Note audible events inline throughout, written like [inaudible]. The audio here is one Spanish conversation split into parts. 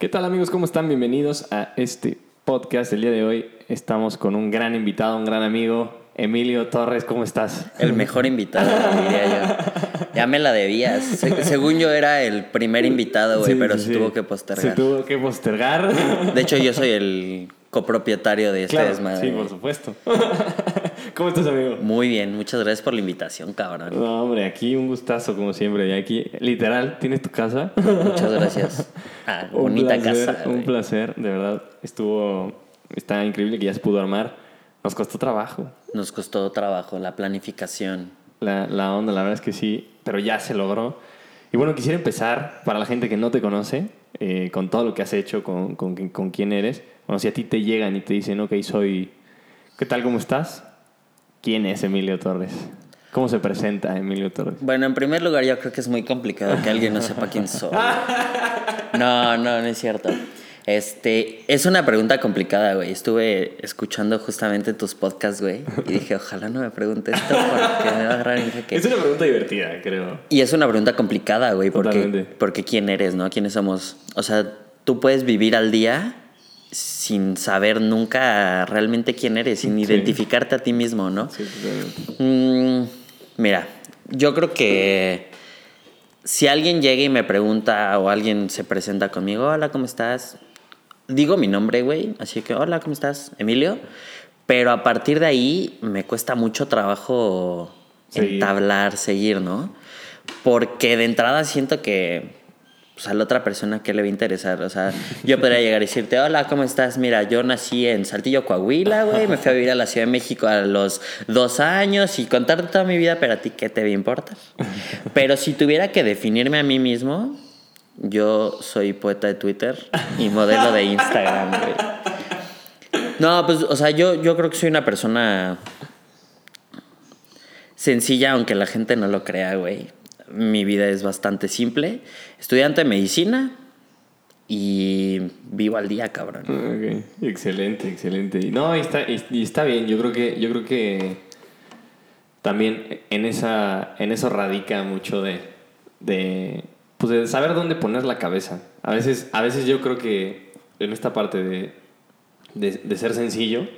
¿Qué tal amigos? ¿Cómo están? Bienvenidos a este podcast. El día de hoy estamos con un gran invitado, un gran amigo, Emilio Torres. ¿Cómo estás? El mejor invitado, diría yo. Ya me la debías. Se- según yo era el primer invitado, güey, Sí, pero sí, se sí. tuvo que postergar. Se tuvo que postergar. De hecho, yo soy el copropietario de este claro, desmadre. sí, por supuesto. ¿Cómo estás, amigo? Muy bien, muchas gracias por la invitación, cabrón. No, hombre, aquí un gustazo como siempre. Y aquí, literal, tienes tu casa. Muchas gracias. Ah, [laughs] bonita placer, casa. Un güey. placer, de verdad. Estuvo, está increíble que ya se pudo armar. Nos costó trabajo. Nos costó trabajo la planificación. La, la onda, la verdad es que sí, pero ya se logró. Y bueno, quisiera empezar, para la gente que no te conoce, eh, con todo lo que has hecho, con, con, con quién eres. Bueno, si a ti te llegan y te dicen, ok, soy... ¿Qué tal, cómo estás? ¿Quién es Emilio Torres? ¿Cómo se presenta Emilio Torres? Bueno, en primer lugar, yo creo que es muy complicado que alguien no sepa quién soy. No, no, no es cierto. Este, es una pregunta complicada, güey. Estuve escuchando justamente tus podcasts, güey, y dije, ojalá no me pregunte esto porque me va a agarrar en jaque. Es una pregunta divertida, creo. Y es una pregunta complicada, güey, porque, Totalmente. porque quién eres, ¿no? ¿Quiénes somos? O sea, tú puedes vivir al día sin saber nunca realmente quién eres, sin Sí. identificarte a ti mismo, ¿no? Sí. Mm, mira, yo creo que si alguien llega y me pregunta o alguien se presenta conmigo, hola, ¿cómo estás? Digo mi nombre, güey, así que, hola, ¿cómo estás? Emilio. Pero a partir de ahí me cuesta mucho trabajo Seguir. entablar, seguir, ¿no? Porque de entrada siento que pues, a la otra persona que le va a interesar. O sea, yo podría llegar y decirte, hola, ¿cómo estás? Mira, yo nací en Saltillo, Coahuila, güey. Me fui a vivir a la Ciudad de México a los dos años y contarte toda mi vida, pero a ti, ¿qué te importa? Pero si tuviera que definirme a mí mismo, yo soy poeta de Twitter y modelo de Instagram, güey. No, pues, o sea, yo, yo creo que soy una persona sencilla, aunque la gente no lo crea, güey. Mi vida es bastante simple. Estudiante de medicina y vivo al día, cabrón. Ok, excelente, excelente. Y No, y está, está bien. Yo creo que, yo creo que también en esa, en eso radica mucho de, de, pues de saber dónde poner la cabeza. A veces, a veces yo creo que en esta parte de, de, ser sencillo,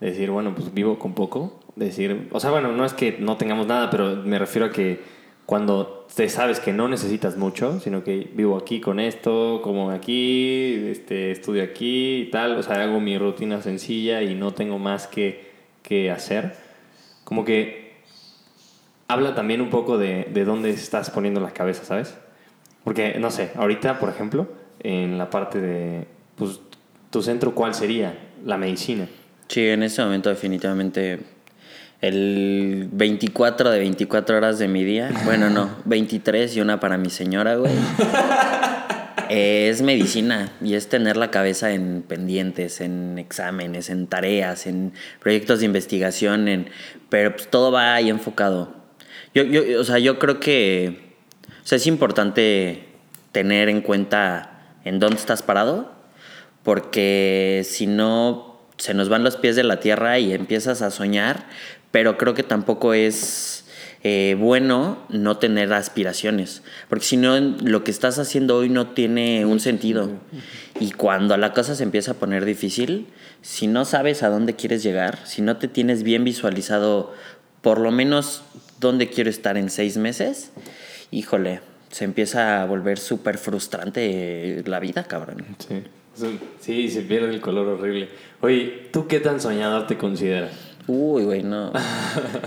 de decir, bueno, pues vivo con poco, decir, o sea, bueno, no es que no tengamos nada, pero me refiero a que cuando te sabes que no necesitas mucho, sino que vivo aquí con esto, como aquí, este, estudio aquí y tal, o sea, hago mi rutina sencilla y no tengo más que, que hacer, como que habla también un poco de, de dónde estás poniendo la cabeza, ¿sabes? Porque, no sé, ahorita, por ejemplo, en la parte de, pues, tu centro, ¿cuál sería? La medicina. Sí, en ese momento definitivamente el 24 de 24 horas de mi día, bueno, no, 23 y una para mi señora, güey. Es medicina y es tener la cabeza en pendientes, en exámenes, en tareas, en proyectos de investigación, en, pero pues todo va ahí enfocado. Yo, yo, o sea, yo creo que es importante tener en cuenta en dónde estás parado, porque si no se nos van los pies de la tierra y empiezas a soñar, pero creo que tampoco es eh, bueno no tener aspiraciones, porque si no lo que estás haciendo hoy no tiene un sentido. Y cuando la cosa se empieza a poner difícil, si no sabes a dónde quieres llegar, si no te tienes bien visualizado por lo menos dónde quiero estar en seis meses, híjole, se empieza a volver súper frustrante la vida, cabrón. Sí. Sí, se pierde el color horrible. Oye, ¿tú qué tan soñador te consideras? Uy, güey, no.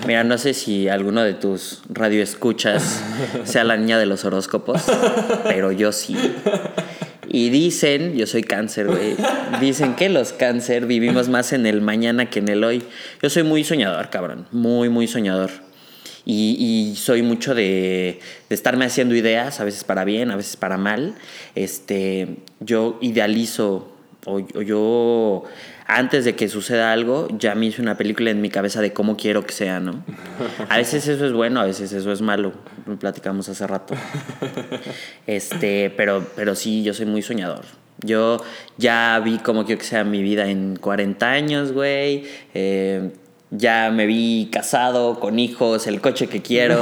Mira, no sé si alguno de tus radioescuchas sea la niña de los horóscopos, pero yo sí. Y dicen, yo soy cáncer, güey. Dicen que los cáncer vivimos más en el mañana que en el hoy. Yo soy muy soñador, cabrón. Muy, muy soñador. Y, y soy mucho de, de estarme haciendo ideas, a veces para bien, a veces para mal. Este, yo idealizo, o, o yo, antes de que suceda algo, ya me hice una película en mi cabeza de cómo quiero que sea, ¿no? A veces eso es bueno, a veces eso es malo. Lo platicamos hace rato. Este, pero, pero sí, yo soy muy soñador. Yo ya vi cómo quiero que sea mi vida en 40 años, güey. Eh, ya me vi casado, con hijos, el coche que quiero.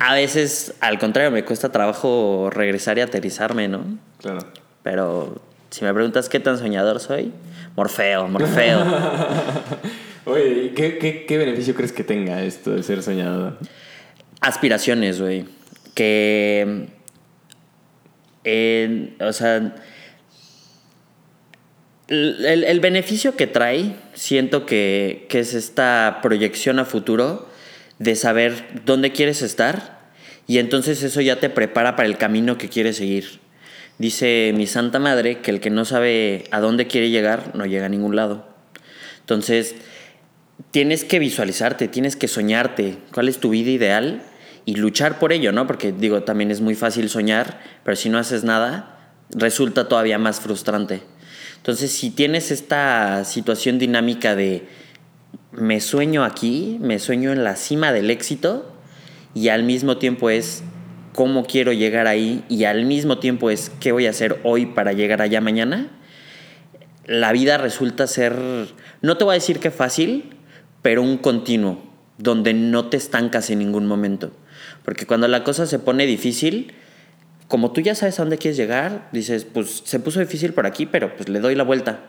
A veces, al contrario, me cuesta trabajo regresar y aterrizarme, ¿no? Claro. Pero si me preguntas qué tan soñador soy, Morfeo, Morfeo. [laughs] Oye, ¿qué, qué, qué beneficio crees que tenga esto de ser soñador? Aspiraciones, güey. Que. eh, o sea. El, el beneficio que trae, siento que, que es esta proyección a futuro de saber dónde quieres estar y entonces eso ya te prepara para el camino que quieres seguir. Dice mi santa madre que el que no sabe a dónde quiere llegar no llega a ningún lado. Entonces, tienes que visualizarte, tienes que soñarte cuál es tu vida ideal y luchar por ello, ¿no? Porque digo, también es muy fácil soñar, pero si no haces nada, resulta todavía más frustrante. Entonces, si tienes esta situación dinámica de me sueño aquí, me sueño en la cima del éxito y al mismo tiempo es cómo quiero llegar ahí y al mismo tiempo es qué voy a hacer hoy para llegar allá mañana, la vida resulta ser, no te voy a decir que fácil, pero un continuo, donde no te estancas en ningún momento. Porque cuando la cosa se pone difícil, como tú ya sabes a dónde quieres llegar, dices, pues se puso difícil por aquí, pero pues le doy la vuelta.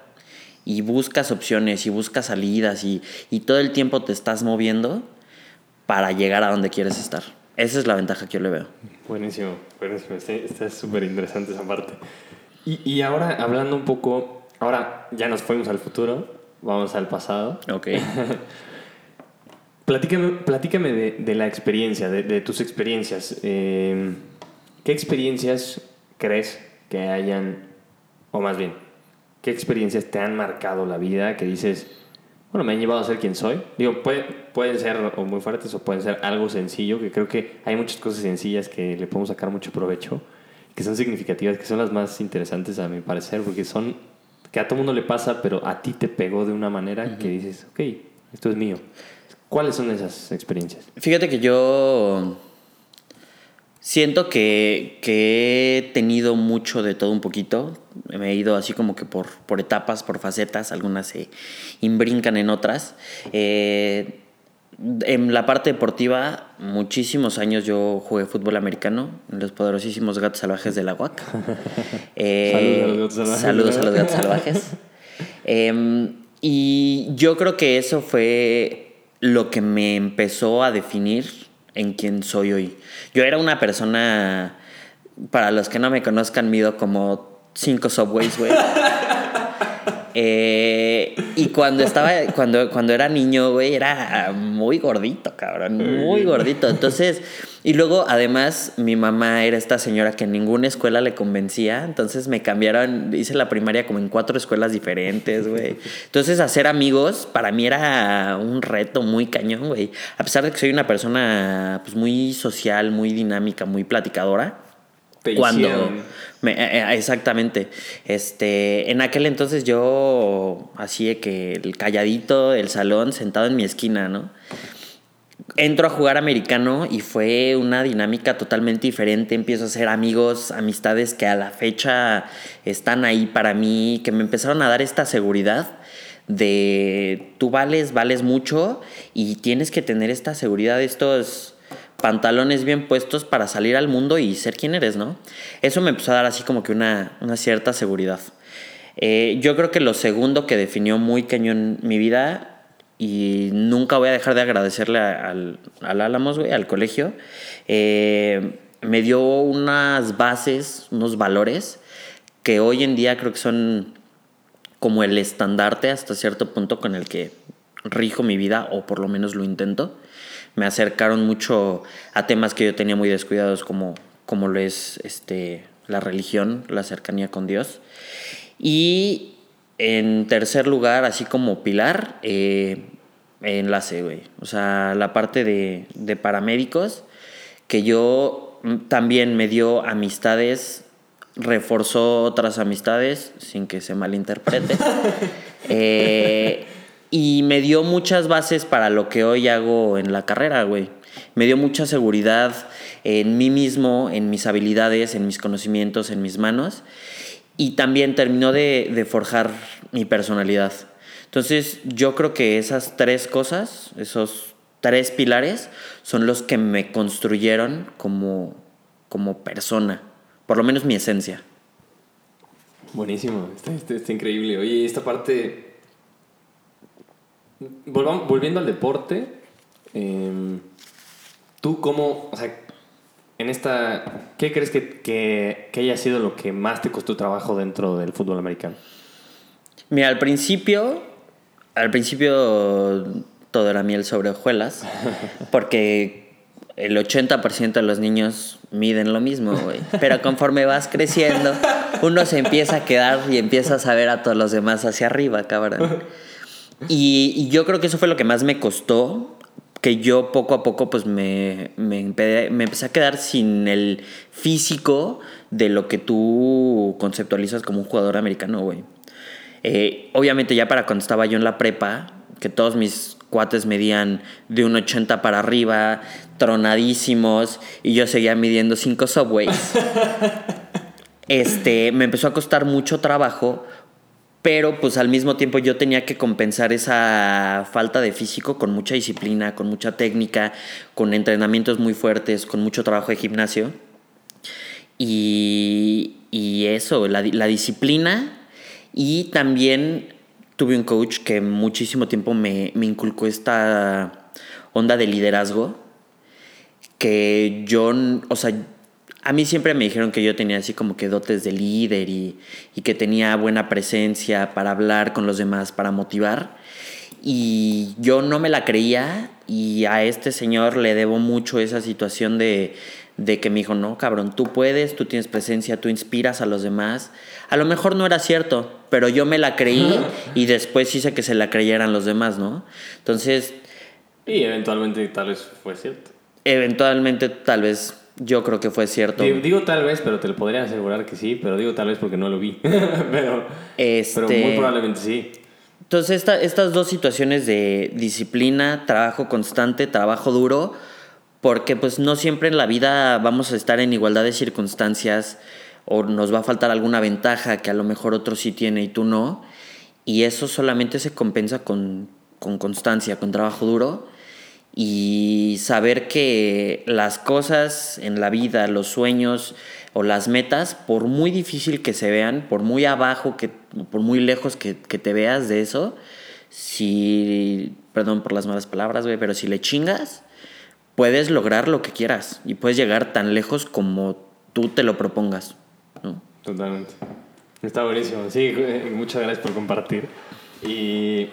Y buscas opciones y buscas salidas y, y todo el tiempo te estás moviendo para llegar a donde quieres estar. Esa es la ventaja que yo le veo. Buenísimo, buenísimo. Está súper interesante esa parte. Y, y ahora, hablando un poco, ahora ya nos fuimos al futuro, vamos al pasado. Ok. [laughs] Platícame, platícame de, de la experiencia, de, de tus experiencias. Eh, ¿Qué experiencias crees que hayan, o más bien, qué experiencias te han marcado la vida que dices, bueno, me han llevado a ser quien soy? Digo, puede- pueden ser o muy fuertes o pueden ser algo sencillo, que creo que hay muchas cosas sencillas que le podemos sacar mucho provecho, que son significativas, que son las más interesantes a mi parecer, porque son que a todo mundo le pasa, pero a ti te pegó de una manera que dices, ok, esto es mío. ¿Cuáles son esas experiencias? Fíjate que yo siento que, que he tenido mucho de todo un poquito. Me he ido así como que por, por etapas, por facetas. Algunas se imbrincan en otras. Eh, en la parte deportiva, muchísimos años yo jugué fútbol americano en los poderosísimos gatos salvajes de la UAC. [laughs] Eh, Saludos a los gatos salvajes. Saludos a los gatos salvajes. Em, y yo creo que eso fue lo que me empezó a definir en quién soy hoy. Yo era una persona, para los que no me conozcan, mido como cinco subways, güey. [laughs] Eh, y cuando estaba, cuando, cuando era niño, güey, era muy gordito, cabrón, muy gordito. Entonces, y luego además mi mamá era esta señora que en ninguna escuela le convencía, entonces me cambiaron, hice la primaria como en cuatro escuelas diferentes, güey. Entonces hacer amigos para mí era un reto muy cañón, güey. A pesar de que soy una persona pues muy social, muy dinámica, muy platicadora. Te Cuando hicieron. Me- eh, eh, exactamente. Este, en aquel entonces yo así de que el calladito del salón sentado en mi esquina, ¿no? Entro a jugar americano y fue una dinámica totalmente diferente. Empiezo a hacer amigos, amistades que a la fecha están ahí para mí, que me empezaron a dar esta seguridad de tú vales, vales mucho y tienes que tener esta seguridad estos pantalones bien puestos para salir al mundo y ser quien eres, ¿no? Eso me empezó a dar así como que una, una cierta seguridad. Eh, yo creo que lo segundo que definió muy cañón mi vida y nunca voy a dejar de agradecerle al, al Álamos, güey, al colegio, eh, me dio unas bases, unos valores que hoy en día creo que son como el estandarte hasta cierto punto con el que rijo mi vida, o por lo menos lo intento. Me acercaron mucho a temas que yo tenía muy descuidados, como, como lo es este, la religión, la cercanía con Dios. Y en tercer lugar, así como pilar, eh, enlace, güey. O sea, la parte de, de paramédicos, que yo mm, también me dio amistades, reforzó otras amistades, sin que se malinterprete. [laughs] Eh, y me dio muchas bases para lo que hoy hago en la carrera, güey. Me dio mucha seguridad en mí mismo, en mis habilidades, en mis conocimientos, en mis manos. Y también terminó de, forjar mi personalidad. Entonces, yo creo que esas tres cosas, esos tres pilares, son los que me construyeron como, como persona. Por lo menos mi esencia. Buenísimo, está increíble. Oye, esta parte. Volvamos- volviendo al deporte, em, ¿tú cómo, o sea, en esta, qué crees que, que, que haya sido lo que más te costó trabajo dentro del fútbol americano? Mira, al principio, al principio todo era miel sobre hojuelas, [laughs] porque el 80% de los niños miden lo mismo, güey. Pero conforme vas creciendo, uno se empieza a quedar y empiezas a ver a todos los demás hacia arriba, cabrón. [laughs] Y, y yo creo que eso fue lo que más me costó, que yo poco a poco pues me, me, empe- me empecé a quedar sin el físico de lo que tú conceptualizas como un jugador americano, güey. Eh, obviamente ya para cuando estaba yo en la prepa, que todos mis cuates medían de un 80 para arriba, tronadísimos, y yo seguía midiendo 5 subways. [laughs] este, me empezó a costar mucho trabajo, pero pues al mismo tiempo yo tenía que compensar esa falta de físico con mucha disciplina, con mucha técnica, con entrenamientos muy fuertes, con mucho trabajo de gimnasio. Y, y eso, la, la disciplina. Y también tuve un coach que muchísimo tiempo me, me inculcó esta onda de liderazgo. Que yo, o sea, a mí siempre me dijeron que yo tenía así como que dotes de líder y, y que tenía buena presencia para hablar con los demás, para motivar. Y yo no me la creía y a este señor le debo mucho esa situación de, de que me dijo, no, cabrón, tú puedes, tú tienes presencia, tú inspiras a los demás. A lo mejor no era cierto, pero yo me la creí y después hice que se la creyeran los demás, ¿no? Entonces, Y eventualmente tal vez fue cierto. eventualmente tal vez yo creo que fue cierto. Digo, digo tal vez, pero te lo podría asegurar que sí, pero digo tal vez porque no lo vi. [laughs] pero, Este- pero muy probablemente sí. Entonces, esta- estas dos situaciones de disciplina, trabajo constante, trabajo duro, porque pues no siempre en la vida vamos a estar en igualdad de circunstancias o nos va a faltar alguna ventaja que a lo mejor otro sí tiene y tú no. Y eso solamente se compensa con, con constancia, con trabajo duro y saber que las cosas en la vida, los sueños o las metas, por muy difícil que se vean, por muy abajo, que, por muy lejos que, que te veas de eso, si, perdón por las malas palabras, güey, pero si le chingas, puedes lograr lo que quieras y puedes llegar tan lejos como tú te lo propongas, ¿no? Totalmente. Está buenísimo. Sí, muchas gracias por compartir. Y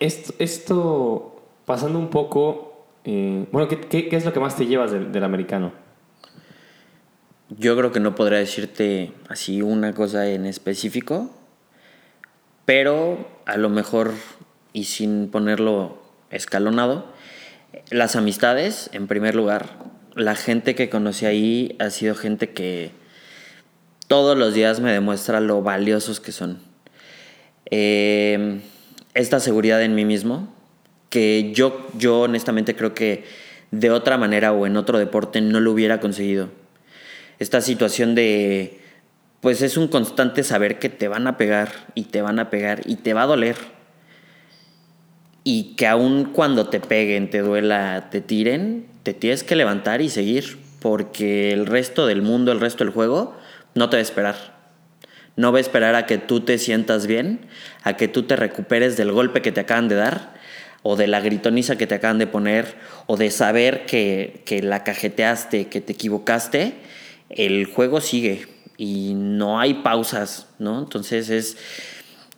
esto, esto pasando un poco, eh, bueno, ¿qué, es lo que más te llevas del, del americano? Yo creo que no podría decirte así una cosa en específico, pero a lo mejor, y sin ponerlo escalonado, las amistades, en primer lugar. La gente que conocí ahí ha sido gente que todos los días me demuestra lo valiosos que son. Eh, esta seguridad en mí mismo, que yo, yo honestamente creo que de otra manera o en otro deporte no lo hubiera conseguido. Esta situación de, pues es un constante saber que te van a pegar y te van a pegar y te va a doler. Y que aun cuando te peguen, te duela, te tiren, te tienes que levantar y seguir. Porque el resto del mundo, el resto del juego, no te va a esperar. No va a esperar a que tú te sientas bien, a que tú te recuperes del golpe que te acaban de dar, o de la gritoniza que te acaban de poner, o de saber que, que la cajeteaste, que te equivocaste. El juego sigue y no hay pausas, ¿no? Entonces es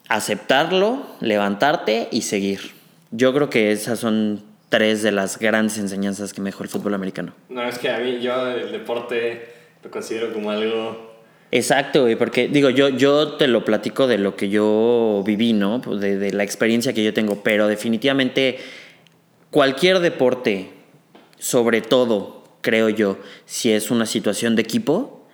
aceptarlo, levantarte y seguir. Yo creo que esas son tres de las grandes enseñanzas que me dejó el fútbol americano. No, es que a mí yo el deporte lo considero como algo... Exacto, güey, porque digo, yo, yo te lo platico de lo que yo viví, ¿no? Pues De, de la experiencia que yo tengo, pero definitivamente cualquier deporte, sobre todo, creo yo, si es una situación de equipo,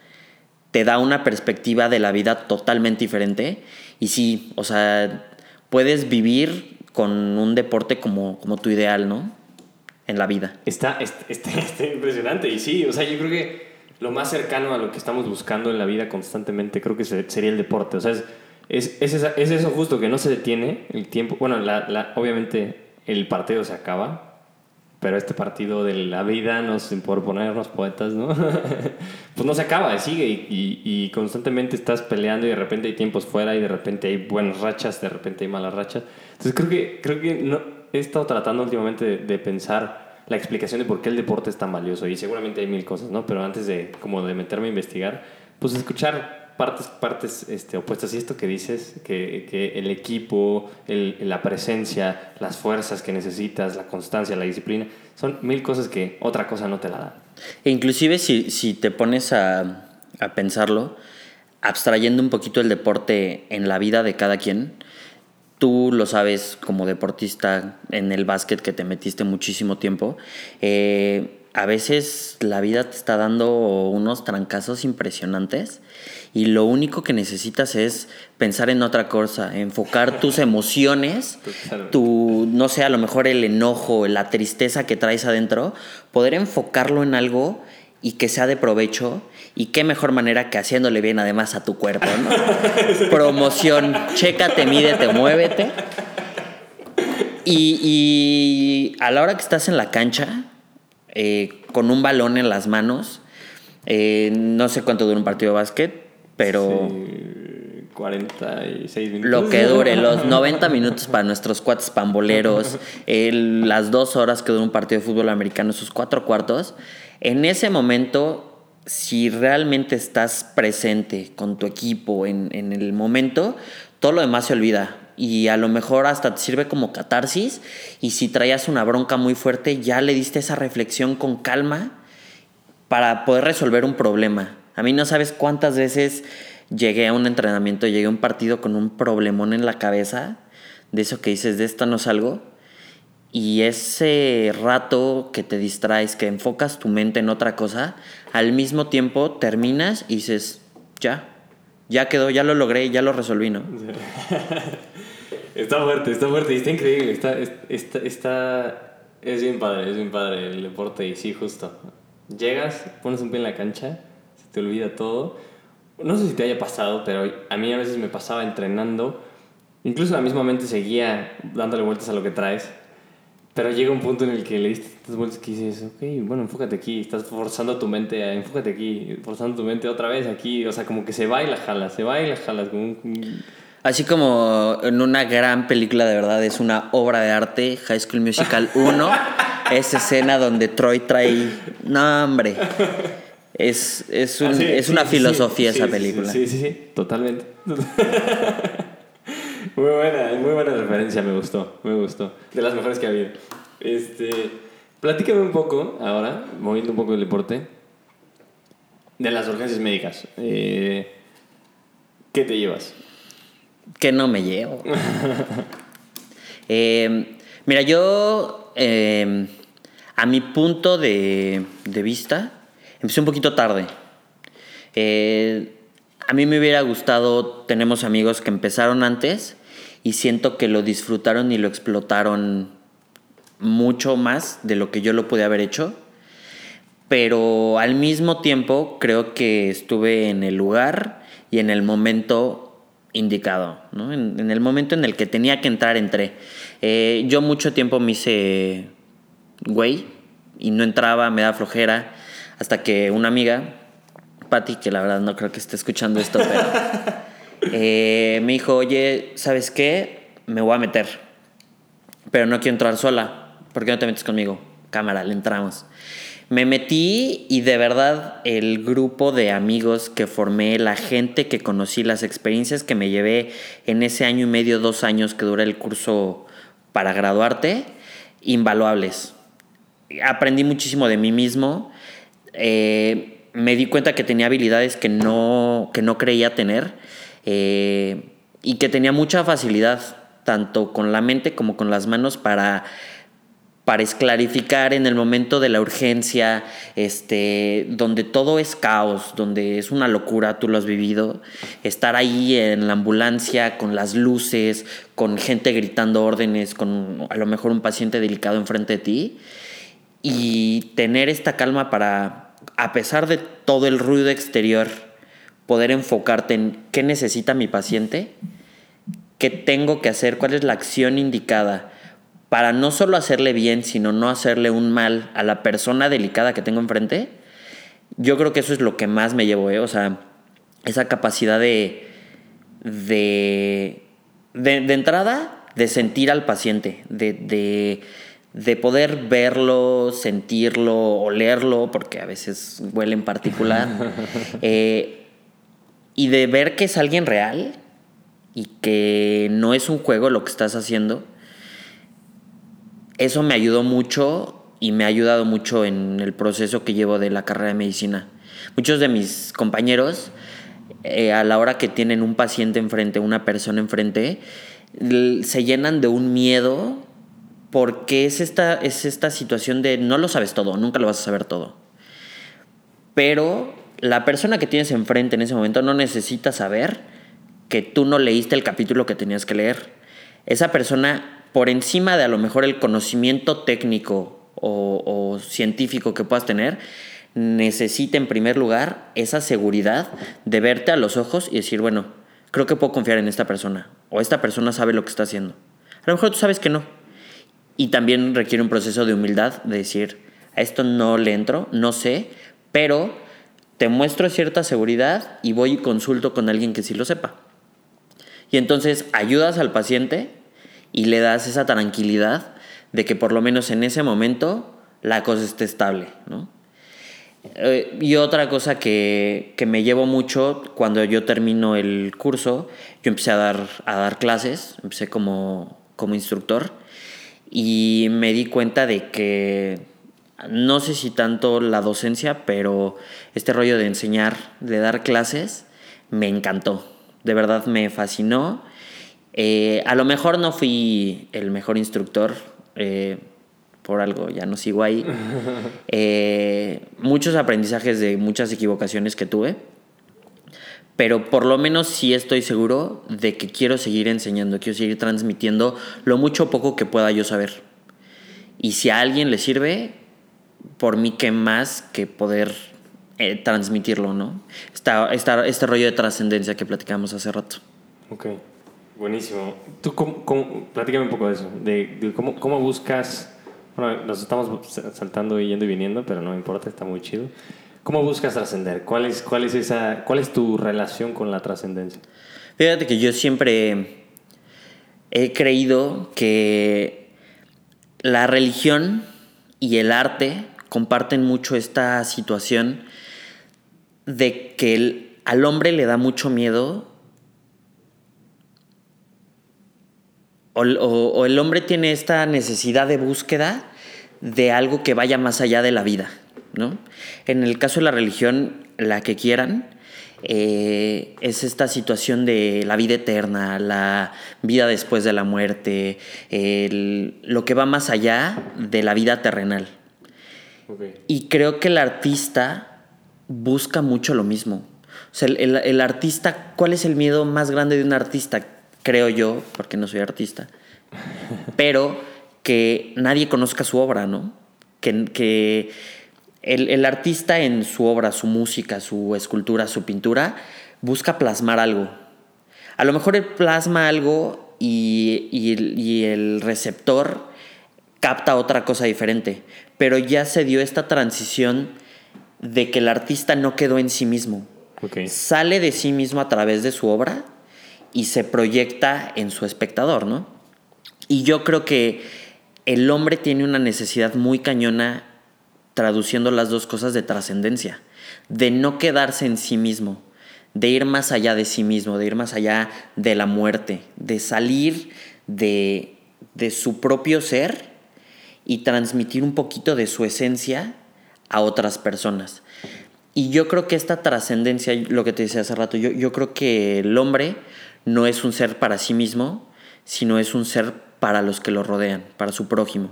te da una perspectiva de la vida totalmente diferente. Y sí, o sea, puedes vivir con un deporte como, como tu ideal, ¿no? En la vida. Está, está, [laughs] está, está impresionante. Y sí, o sea, yo creo que lo más cercano a lo que estamos buscando en la vida constantemente creo que se- sería el deporte. O sea, es, es, es, eso justo que no se detiene el tiempo. Bueno, la, obviamente el partido se acaba, pero este partido de la vida, nos, por ponernos poetas, ¿no? [laughs] pues no se acaba, sigue y, y, constantemente estás peleando y de repente hay tiempos fuera y de repente hay buenas rachas, de repente hay malas rachas. Entonces creo que, creo que he estado tratando últimamente de, pensar la explicación de por qué el deporte es tan valioso y seguramente hay mil cosas, ¿no? Pero antes de, como de meterme a investigar, pues escuchar partes, partes este, opuestas. Y esto que dices, que, que el equipo, el, la presencia, las fuerzas que necesitas, la constancia, la disciplina, son mil cosas que otra cosa no te la da. E inclusive si, si te pones a, a pensarlo, abstrayendo un poquito el deporte en la vida de cada quien, tú lo sabes como deportista en el básquet que te metiste muchísimo tiempo, eh, a veces la vida te está dando unos trancazos impresionantes y lo único que necesitas es pensar en otra cosa, enfocar tus emociones, tu, no sé, a lo mejor el enojo, la tristeza que traes adentro, poder enfocarlo en algo y que sea de provecho y qué mejor manera que haciéndole bien además a tu cuerpo, ¿no? [laughs] Promoción, chécate, mídete, muévete. Y, y, a la hora que estás en la cancha, eh, con un balón en las manos, eh, no sé cuánto dura un partido de básquet, pero... 46 minutos. Lo que dure, [laughs] los 90 minutos para nuestros cuates pamboleros, las dos horas que dura un partido de fútbol americano, sus cuatro cuartos. En ese momento, si realmente estás presente con tu equipo en, en el momento, todo lo demás se olvida. Y a lo mejor hasta te sirve como catarsis. Y si traías una bronca muy fuerte, ya le diste esa reflexión con calma para poder resolver un problema. A mí no sabes cuántas veces llegué a un entrenamiento, llegué a un partido con un problemón en la cabeza, de eso que dices, de esta no salgo. Y ese rato que te distraes, que enfocas tu mente en otra cosa, al mismo tiempo terminas y dices, ya, ya quedó, ya lo logré, ya lo resolví, ¿no? [laughs] está fuerte, está fuerte, está increíble, está, está, está, es bien padre, es bien padre el deporte y sí, justo. Llegas, pones un pie en la cancha te olvida todo. No sé si te haya pasado, pero a mí a veces me pasaba entrenando. Incluso la misma mente seguía dándole vueltas a lo que traes. Pero llega un punto en el que le diste estas vueltas que dices, ok, bueno, enfócate aquí, estás forzando tu mente a enfócate aquí, forzando tu mente otra vez aquí, o sea, como que se va y la jala, se va y la jala. Como Así como en una gran película de verdad, es una obra de arte, High School Musical 1, [laughs] esa escena donde Troy trae, no hombre, es, es, un, ah, es una filosofía esa película. Sí, sí, sí, totalmente. [laughs] muy buena, muy buena referencia, me gustó, me gustó. De las mejores que ha habido. Este, platícame un poco, ahora, moviendo un poco el deporte, de las urgencias médicas. Eh, ¿Qué te llevas? Que no me llevo. [laughs] Eh, mira, yo, eh, a mi punto de, de vista, Empecé un poquito tarde. Eh, a mí me hubiera gustado, tenemos amigos que empezaron antes y siento que lo disfrutaron y lo explotaron mucho más de lo que yo lo pude haber hecho. Pero al mismo tiempo creo que estuve en el lugar y en el momento indicado, ¿no? en, el momento en el que tenía que entrar, entré. Eh, yo mucho tiempo me hice güey y no entraba, me da flojera. Hasta que una amiga, Patti, que la verdad no creo que esté escuchando esto, pero [laughs] eh, me dijo, oye, ¿sabes qué? Me voy a meter, pero no quiero entrar sola. ¿Por qué no te metes conmigo? Cámara, le entramos. Me metí y de verdad el grupo de amigos que formé, la gente que conocí, las experiencias que me llevé en ese año y medio, dos años que dura el curso para graduarte, invaluables. Aprendí muchísimo de mí mismo eh, me di cuenta que tenía habilidades que no, que no creía tener eh, y que tenía mucha facilidad, tanto con la mente como con las manos, para, para esclarificar en el momento de la urgencia, este, donde todo es caos, donde es una locura, tú lo has vivido, estar ahí en la ambulancia con las luces, con gente gritando órdenes, con a lo mejor un paciente delicado enfrente de ti, y tener esta calma para a pesar de todo el ruido exterior, poder enfocarte en qué necesita mi paciente, qué tengo que hacer, cuál es la acción indicada para no solo hacerle bien, sino no hacerle un mal a la persona delicada que tengo enfrente, yo creo que eso es lo que más me llevo, ¿eh? O sea, esa capacidad de, de, de, entrada, de sentir al paciente, de, de, de, poder verlo, sentirlo, olerlo, porque a veces huele en particular, [laughs] eh, y de ver que es alguien real y que no es un juego lo que estás haciendo eso me ayudó mucho y me ha ayudado mucho en el proceso que llevo de la carrera de medicina. Muchos de mis compañeros, eh, a la hora que tienen un paciente enfrente, una persona enfrente, se llenan de un miedo porque es esta, es esta situación de no lo sabes todo, nunca lo vas a saber todo. Pero la persona que tienes enfrente en ese momento no necesita saber que tú no leíste el capítulo que tenías que leer. Esa persona por encima de a lo mejor el conocimiento técnico o, científico que puedas tener, necesita en primer lugar esa seguridad de verte a los ojos y decir, bueno, creo que puedo confiar en esta persona o esta persona sabe lo que está haciendo. A lo mejor tú sabes que no. Y también requiere un proceso de humildad de decir, a esto no le entro, no sé, pero te muestro cierta seguridad y voy y consulto con alguien que sí lo sepa. Y entonces ayudas al paciente y le das esa tranquilidad de que por lo menos en ese momento la cosa esté estable, ¿no? Eh, y otra cosa que, me llevo mucho cuando yo termino el curso, yo empecé a dar, a dar clases, empecé como, como instructor y me di cuenta de que no sé si tanto la docencia, pero este rollo de enseñar, de dar clases, me encantó. De verdad me fascinó eh, a lo mejor no fui el mejor instructor, eh, por algo ya no sigo ahí. [laughs] Eh, muchos aprendizajes de muchas equivocaciones que tuve, pero por lo menos sí estoy seguro de que quiero seguir enseñando, quiero seguir transmitiendo lo mucho o poco que pueda yo saber. Y si a alguien le sirve, por mí qué más que poder transmitirlo, ¿no? Esta, este rollo de trascendencia que platicamos hace rato. Ok. Buenísimo. Tú, cómo, platícame un poco de eso, de, cómo, cómo, buscas, bueno, nos estamos saltando y yendo y viniendo, pero no me importa, está muy chido. ¿Cómo buscas trascender? ¿Cuál es, cuál, es esa, ¿Cuál es tu relación con la trascendencia? Fíjate que yo siempre he creído que la religión y el arte comparten mucho esta situación de que al hombre le da mucho miedo o, el hombre tiene esta necesidad de búsqueda de algo que vaya más allá de la vida, ¿no? En el caso de la religión, la que quieran, eh, es esta situación de la vida eterna, la vida después de la muerte, lo que va más allá de la vida terrenal. Y creo que el artista busca mucho lo mismo. O sea, el, artista, ¿cuál es el miedo más grande de un artista? creo yo, porque no soy artista, [laughs] pero que nadie conozca su obra, ¿no? Que, que el, artista en su obra, su música, su escultura, su pintura, busca plasmar algo. A lo mejor él plasma algo y, y, el receptor capta otra cosa diferente, pero ya se dio esta transición de que el artista no quedó en sí mismo. Sale de sí mismo a través de su obra y se proyecta en su espectador, ¿no? Y yo creo que el hombre tiene una necesidad muy cañona traduciendo las dos cosas de trascendencia, de no quedarse en sí mismo, de ir más allá de sí mismo, de ir más allá de la muerte, de salir de, de su propio ser y transmitir un poquito de su esencia a otras personas. Y yo creo que esta trascendencia, lo que te decía hace rato, yo, yo creo que el hombre no es un ser para sí mismo, sino es un ser para los que lo rodean, para su prójimo.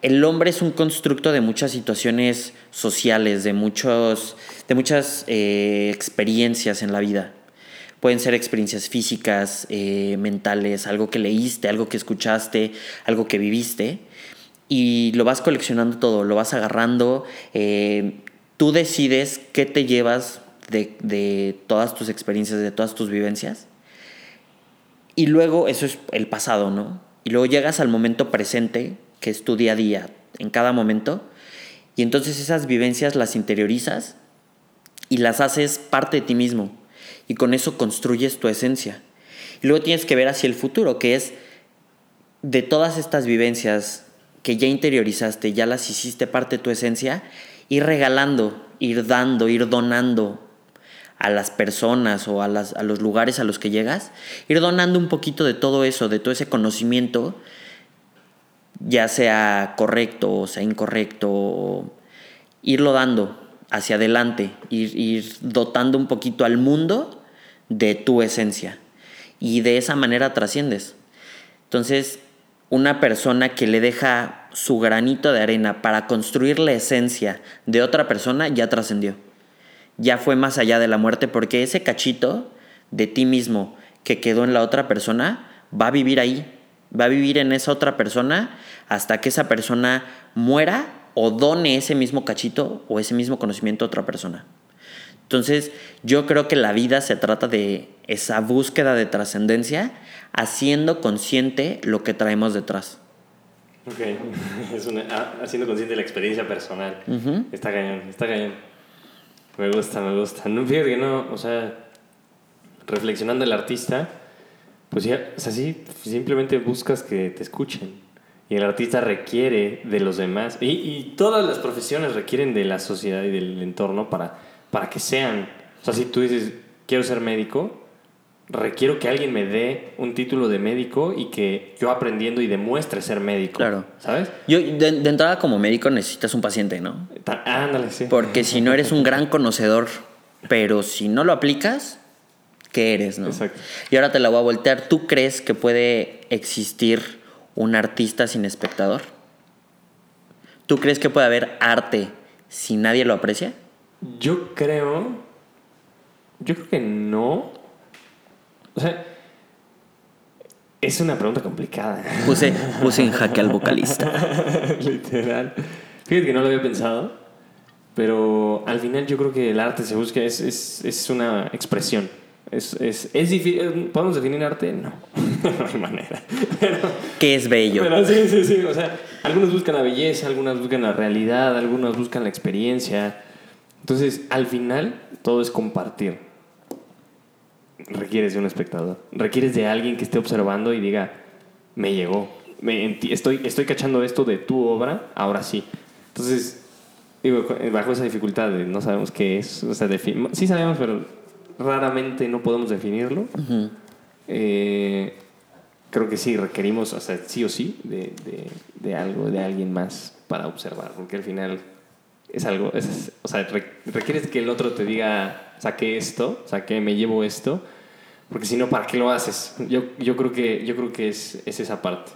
El hombre es un constructo de muchas situaciones sociales, de, muchos, de muchas eh, experiencias en la vida. Pueden ser experiencias físicas, eh, mentales, algo que leíste, algo que escuchaste, algo que viviste. Y lo vas coleccionando todo, lo vas agarrando. Eh, tú decides qué te llevas de, todas tus experiencias, de todas tus vivencias. Y luego eso es el pasado, ¿no? y luego llegas al momento presente, que es tu día a día, en cada momento, y entonces esas vivencias las interiorizas y las haces parte de ti mismo, y con eso construyes tu esencia. Y luego tienes que ver hacia el futuro, que es de todas estas vivencias que ya interiorizaste, ya las hiciste parte de tu esencia, ir regalando, ir dando, ir donando a las personas o a, las, a los lugares a los que llegas, ir donando un poquito de todo eso, de todo ese conocimiento, ya sea correcto o sea incorrecto, irlo dando hacia adelante, ir, ir dotando un poquito al mundo de tu esencia. Y de esa manera trasciendes. Entonces, una persona que le deja su granito de arena para construir la esencia de otra persona ya trascendió. Ya fue más allá de la muerte porque ese cachito de ti mismo que quedó en la otra persona va a vivir ahí, va a vivir en esa otra persona hasta que esa persona muera o done ese mismo cachito o ese mismo conocimiento a otra persona. Entonces, yo creo que la vida se trata de esa búsqueda de trascendencia haciendo consciente lo que traemos detrás. Ok, [laughs] es ah, haciendo consciente la experiencia personal. Está cañón, está cañón. Me gusta, me gusta. No, fíjate que no, o sea, reflexionando el artista, pues ya, o sea, sí, simplemente buscas que te escuchen. Y el artista requiere de los demás. Y, y todas las profesiones requieren de la sociedad y del entorno para, para que sean. O sea, si tú dices, quiero ser médico, requiero que alguien me dé un título de médico y que yo aprendiendo y demuestre ser médico. Claro. ¿Sabes? Yo, de, entrada, como médico, necesitas un paciente, ¿no? ándale, sí. Porque si no eres un gran conocedor, pero si no lo aplicas, ¿qué eres, no? Exacto. Y ahora te la voy a voltear. ¿Tú crees que puede existir un artista sin espectador? ¿Tú crees que puede haber arte si nadie lo aprecia? Yo creo. Yo creo que no. O sea, es una pregunta complicada. Puse, puse en jaque al vocalista. [laughs] Literal. Fíjate que no lo había pensado, pero al final yo creo que el arte se busca, es, es, es una expresión. Es, es, es difícil. ¿Podemos definir arte? No. [laughs] no hay manera. ¿Qué es bello? Pero sí, sí, sí. O sea, algunos buscan la belleza, algunos buscan la realidad, algunos buscan la experiencia. Entonces, al final, todo es compartir requieres de un espectador. Requieres de alguien que esté observando y diga, me llegó. Me, estoy, estoy cachando esto de tu obra, ahora sí. Entonces, digo, bajo esa dificultad de no sabemos qué es, o sea, sí sabemos, pero raramente no podemos definirlo. Eh, creo que sí, requerimos, o sea, sí o sí, de, de, de, algo, de alguien más para observar, porque al final es algo, es, o sea, requieres que el otro te diga, saqué esto, saqué, me llevo esto, porque si no, ¿para qué lo haces? Yo, yo creo que, yo creo que es, es esa parte.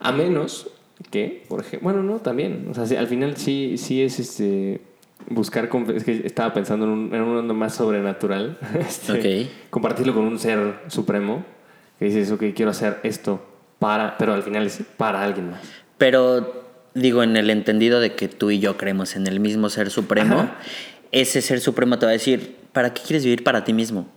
A menos que, por ejemplo, bueno, no, también, o sea, al final sí, sí es este buscar, es que estaba pensando en un, en un mundo más sobrenatural, [laughs] este, compartirlo con un ser supremo, que dices, ok, quiero hacer esto para, pero al final es para alguien más. Pero digo, en el entendido de que tú y yo creemos en el mismo ser supremo, ese ser supremo te va a decir, ¿para qué quieres vivir para ti mismo?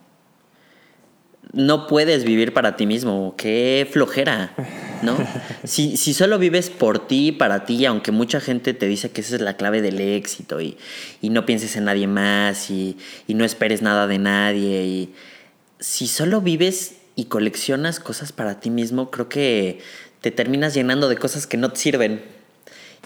No puedes vivir para ti mismo, qué flojera, ¿no? [laughs] si, si solo vives por ti, para ti, aunque mucha gente te dice que esa es la clave del éxito y, no pienses en nadie más y, y no esperes nada de nadie, y si solo vives y coleccionas cosas para ti mismo, creo que te terminas llenando de cosas que no te sirven.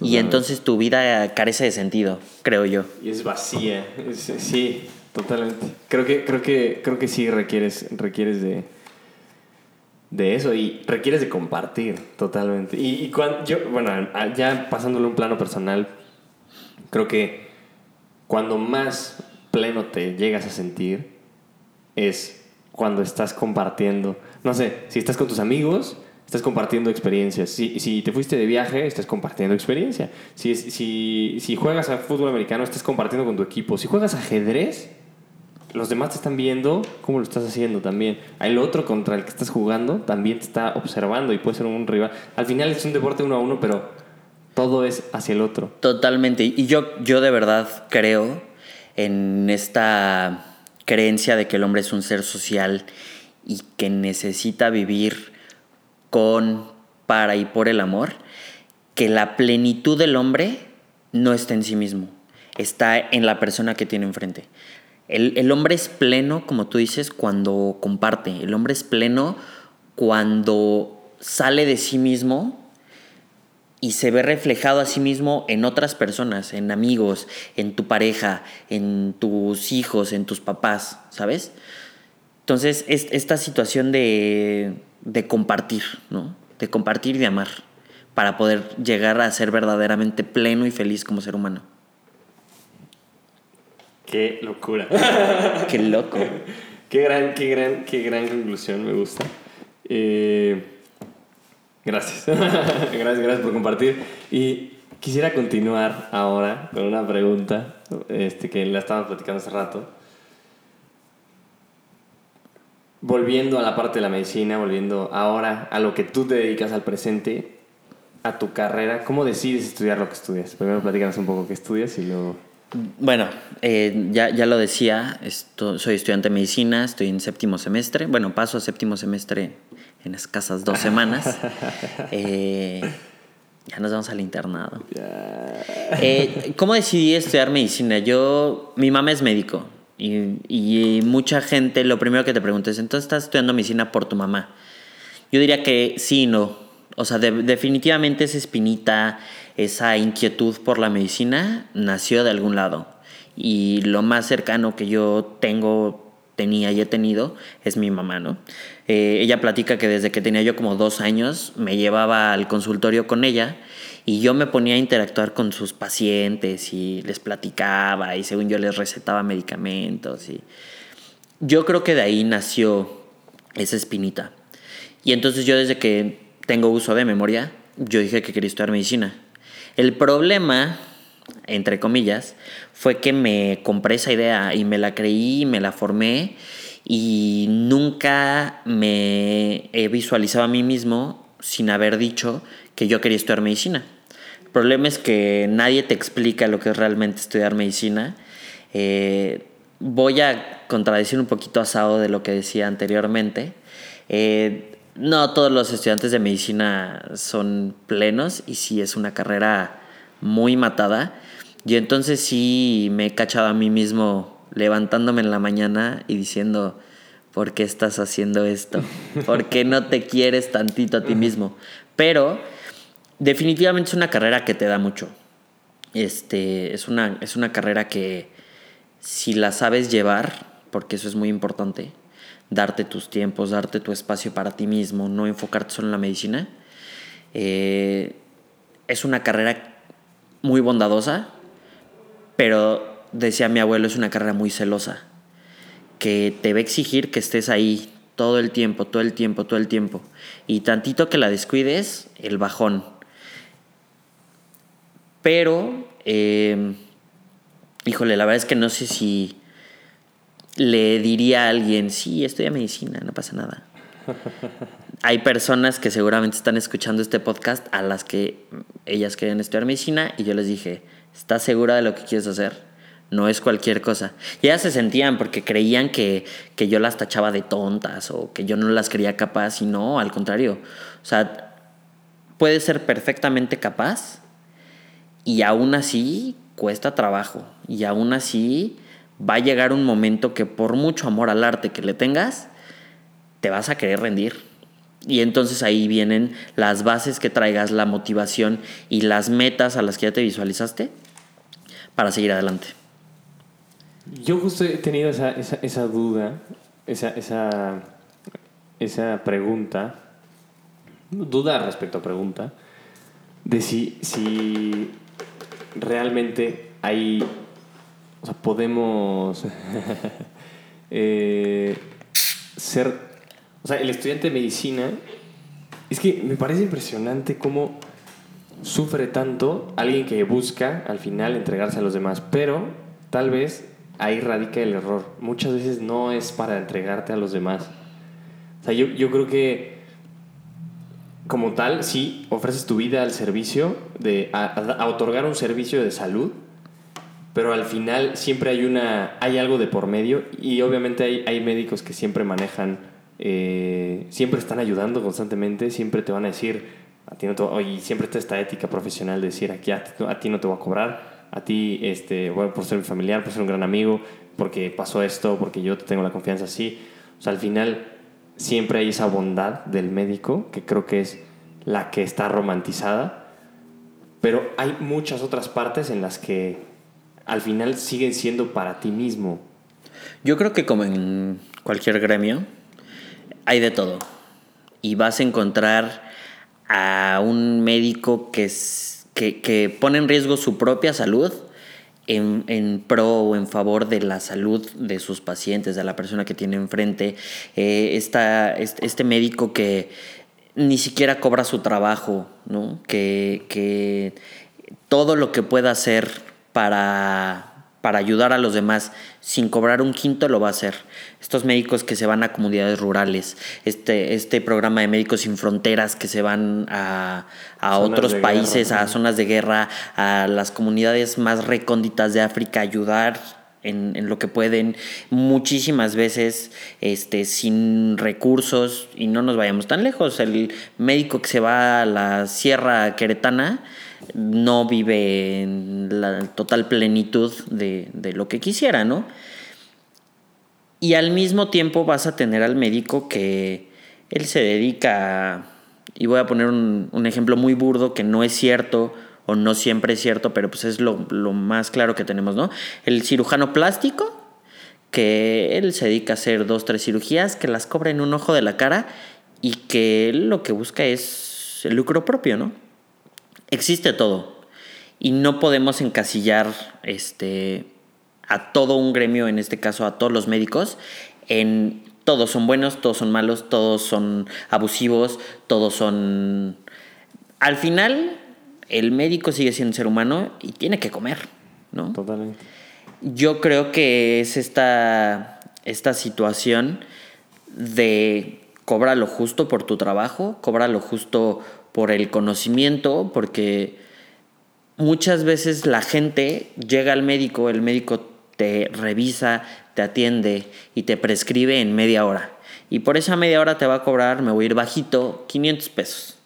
Y entonces tu vida carece de sentido, creo yo. Y es vacía. sí, totalmente. Creo que, creo que, creo que sí requieres, requieres de, de eso y requieres de compartir totalmente. Y, y cuando yo, bueno, ya pasándole un plano personal, creo que cuando más pleno te llegas a sentir es cuando estás compartiendo. No sé, si estás con tus amigos estás compartiendo experiencias. Si, si te fuiste de viaje, estás compartiendo experiencia. Si, si, si juegas a fútbol americano, estás compartiendo con tu equipo. Si juegas ajedrez, los demás te están viendo cómo lo estás haciendo también. El otro contra el que estás jugando también te está observando y puede ser un rival. Al final es un deporte uno a uno, pero todo es hacia el otro. Totalmente. Y yo, yo de verdad creo en esta creencia de que el hombre es un ser social y que necesita vivir con para y por el amor, que la plenitud del hombre no está en sí mismo, está en la persona que tiene enfrente. El, el hombre es pleno, como tú dices, cuando comparte. El hombre es pleno cuando sale de sí mismo y se ve reflejado a sí mismo en otras personas, en amigos, en tu pareja, en tus hijos, en tus papás, ¿sabes? Entonces, es esta situación de, de compartir, ¿no? De compartir y de amar, para poder llegar a ser verdaderamente pleno y feliz como ser humano. Qué locura. [laughs] Qué loco. qué gran, qué gran, qué gran conclusión, me gusta. Eh, gracias. [laughs] gracias, gracias por compartir. Y quisiera continuar ahora con una pregunta este, que la estábamos platicando hace rato. Volviendo a la parte de la medicina, volviendo ahora a lo que tú te dedicas al presente, a tu carrera, ¿cómo decides estudiar lo que estudias? Primero platícanos un poco qué estudias y luego... Bueno, eh, ya, ya lo decía, esto, soy estudiante de medicina, estoy en séptimo semestre. Bueno, paso a séptimo semestre en escasas dos semanas. [laughs] Eh, ya nos vamos al internado. Eh, ¿Cómo decidí estudiar medicina? Yo, mi mamá es médico y, mucha gente lo primero que te pregunta es, entonces estás estudiando medicina por tu mamá. Yo diría que sí no. O sea, de- definitivamente esa espinita, esa inquietud por la medicina nació de algún lado. Y lo más cercano que yo tengo, tenía y he tenido es mi mamá, ¿no? Eh, ella platica que desde que tenía yo como dos años me llevaba al consultorio con ella y yo me ponía a interactuar con sus pacientes y les platicaba y según yo les recetaba medicamentos y yo creo que de ahí nació esa espinita. Y entonces yo desde que tengo uso de memoria, yo dije que quería estudiar medicina. El problema, entre comillas, fue que me compré esa idea y me la creí, me la formé y nunca me he visualizado a mí mismo sin haber dicho que yo quería estudiar medicina. El problema es que nadie te explica lo que es realmente estudiar medicina. Eh, voy a contradecir un poquito a Sao de lo que decía anteriormente. Eh, no todos los estudiantes de medicina son plenos y sí es una carrera muy matada. Y entonces sí me he cachado a mí mismo levantándome en la mañana y diciendo, ¿por qué estás haciendo esto? ¿Por qué no te quieres tantito a ti mismo? Pero definitivamente es una carrera que te da mucho. Este, es, una, es una carrera que si la sabes llevar, porque eso es muy importante, darte tus tiempos, darte tu espacio para ti mismo, no enfocarte solo en la medicina, eh, es una carrera muy bondadosa, pero decía mi abuelo, es una carrera muy celosa, que te va a exigir que estés ahí todo el tiempo, todo el tiempo, todo el tiempo. Y tantito que la descuides, el bajón. Pero, eh, híjole, la verdad es que no sé si le diría a alguien, sí, estudia medicina, no pasa nada. [laughs] Hay personas que seguramente están escuchando este podcast a las que ellas querían estudiar medicina y yo les dije, ¿estás segura de lo que quieres hacer? No es cualquier cosa. Y ellas se sentían porque creían que, que yo las tachaba de tontas o que yo no las creía capaz y no, al contrario. O sea, puede ser perfectamente capaz y aún así cuesta trabajo y aún así va a llegar un momento que por mucho amor al arte que le tengas, te vas a querer rendir. Y entonces ahí vienen las bases que traigas, la motivación y las metas a las que ya te visualizaste para seguir adelante. Yo justo he tenido esa, esa, duda, esa, esa, esa pregunta, duda respecto a pregunta, de si, si realmente hay, o sea, podemos [laughs] eh, ser, o sea, el estudiante de medicina, es que me parece impresionante cómo sufre tanto alguien que busca al final entregarse a los demás, pero tal vez ahí radica el error. Muchas veces no es para entregarte a los demás. O sea, yo, yo creo que como tal, sí, ofreces tu vida al servicio, de, a, otorgar un servicio de salud, pero al final siempre hay, una, hay algo de por medio y obviamente hay, médicos que siempre manejan, eh, siempre están ayudando constantemente, siempre te van a decir, A ti no te siempre está esta ética profesional de decir, aquí a ti, a ti no te voy a cobrar, a ti, este, bueno, por ser mi familiar, por ser un gran amigo, porque pasó esto, porque yo te tengo la confianza así. O sea, al final siempre hay esa bondad del médico, que creo que es la que está romantizada, pero hay muchas otras partes en las que al final siguen siendo para ti mismo. Yo creo que como en cualquier gremio, hay de todo. Y vas a encontrar a un médico que, que, pone en riesgo su propia salud en, pro o en favor de la salud de sus pacientes, de la persona que tiene enfrente. Eh, este, médico que ni siquiera cobra su trabajo, ¿no? que, que todo lo que pueda hacer para para ayudar a los demás sin cobrar un quinto lo va a hacer. Estos médicos que se van a comunidades rurales, este, este programa de médicos sin fronteras que se van a, otros países, a zonas de guerra, a las comunidades más recónditas de África, ayudar en, en, lo que pueden, muchísimas veces este, sin recursos, y no nos vayamos tan lejos. El médico que se va a la Sierra Queretana no vive en la total plenitud de, lo que quisiera, ¿no? Y al mismo tiempo vas a tener al médico que él se dedica, y voy a poner un, ejemplo muy burdo que no es cierto o no siempre es cierto, pero pues es lo, lo más claro que tenemos, ¿no? El cirujano plástico, que él se dedica a hacer dos, tres cirugías, que las cobra en un ojo de la cara y que él lo que busca es el lucro propio, ¿no? Existe todo y no podemos encasillar este, a todo un gremio, en este caso a todos los médicos, en todos son buenos, todos son malos, todos son abusivos, todos son... Al final, el médico sigue siendo un ser humano y tiene que comer, ¿no? Totalmente. Yo creo que es esta, esta situación de cobra lo justo por tu trabajo, cobra lo justo por el conocimiento, porque muchas veces la gente llega al médico, el médico te revisa, te atiende y te prescribe en media hora. Y por esa media hora te va a cobrar, me voy a ir bajito, 500 pesos.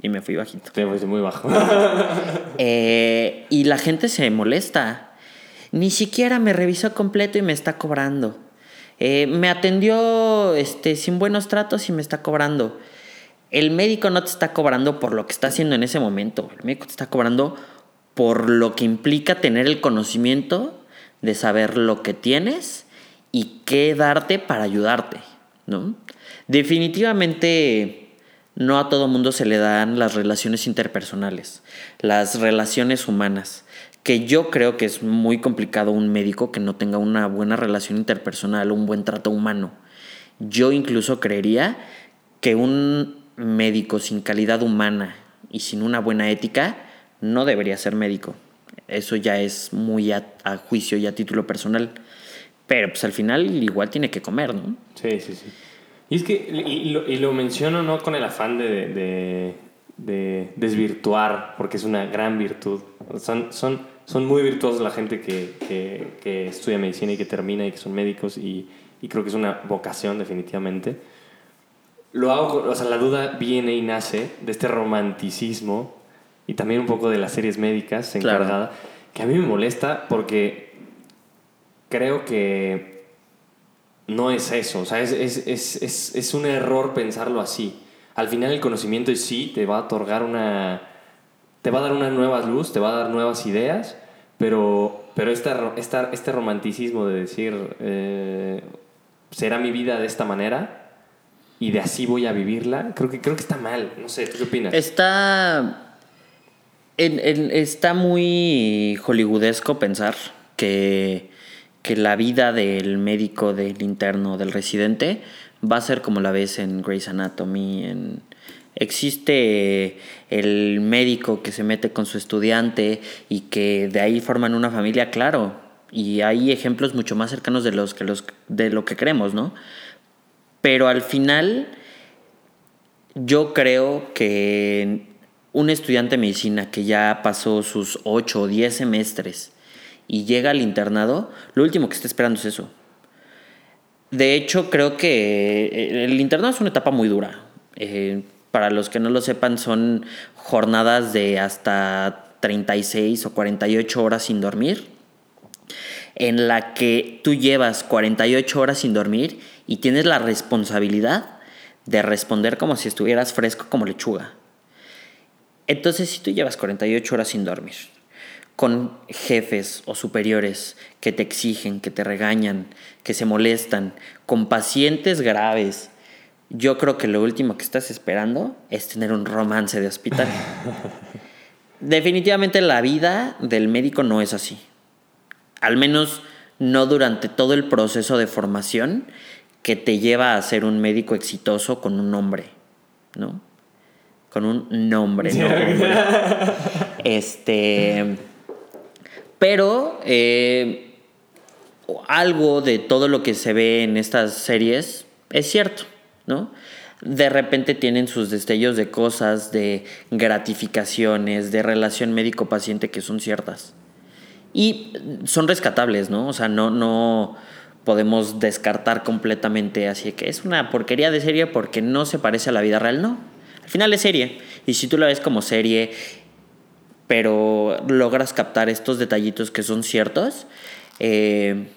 Y me fui bajito. Te fuiste muy bajo. [laughs] Eh, y la gente se molesta. Ni siquiera me revisó completo y me está cobrando. Eh, me atendió este, sin buenos tratos y me está cobrando. El médico no te está cobrando por lo que está haciendo en ese momento. El médico te está cobrando por lo que implica tener el conocimiento de saber lo que tienes y qué darte para ayudarte, ¿no? Definitivamente no a todo mundo se le dan las relaciones interpersonales, las relaciones humanas, que yo creo que es muy complicado un médico que no tenga una buena relación interpersonal, un buen trato humano. Yo incluso creería que un médico sin calidad humana y sin una buena ética no debería ser médico. Eso ya es muy a, juicio y a título personal. Pero pues al final igual tiene que comer, ¿no? Sí, sí, sí. Y es que, y lo, y lo menciono no con el afán de, de, desvirtuar, porque es una gran virtud. Son, son, son muy virtuosos la gente que, que, que, estudia medicina y que termina y que son médicos y, y creo que es una vocación definitivamente lo hago, o sea, la duda viene y nace de este romanticismo y también un poco de las series médicas encargada, que a mí me molesta porque creo que no es eso, o sea, es, es, es, es un error pensarlo así. Al final el conocimiento sí te va a otorgar una... te va a dar una nueva luz, te va a dar nuevas ideas, pero, pero esta, esta, este romanticismo de decir, eh, será mi vida de esta manera, y de así voy a vivirla, creo que, creo que está mal. No sé, qué opinas? Está. está muy hollywoodesco pensar que, que la vida del médico, del interno, del residente va a ser como la ves en Grey's Anatomy. En, existe el médico que se mete con su estudiante y que de ahí forman una familia, claro. Y hay ejemplos mucho más cercanos de, los que los, de lo que creemos, ¿no? Pero al final, yo creo que un estudiante de medicina que ya pasó sus 8 o 10 semestres y llega al internado, lo último que está esperando es eso. De hecho, creo que eh, el internado es una etapa muy dura. Eh, para los que no lo sepan, son jornadas de hasta 36 o 48 horas sin dormir, en la que tú llevas 48 horas sin dormir y tienes la responsabilidad de responder como si estuvieras fresco como lechuga. Entonces, si tú llevas 48 horas sin dormir, con jefes o superiores que te exigen, que te regañan, que se molestan, con pacientes graves, yo creo que lo último que estás esperando es tener un romance de hospital. [laughs] Definitivamente la vida del médico no es así. Al menos no durante todo el proceso de formación que te lleva a ser un médico exitoso con un nombre, ¿no? Con un nombre, ¿no? [laughs] Este. Pero eh, algo de todo lo que se ve en estas series es cierto, ¿no? De repente tienen sus destellos de cosas, de gratificaciones, de relación médico-paciente que son ciertas. Y son rescatables, ¿no? O sea, no, no podemos descartar completamente así que es una porquería de serie porque no se parece a la vida real, no. Al final es serie. Y si tú la ves como serie, pero logras captar estos detallitos que son ciertos, eh,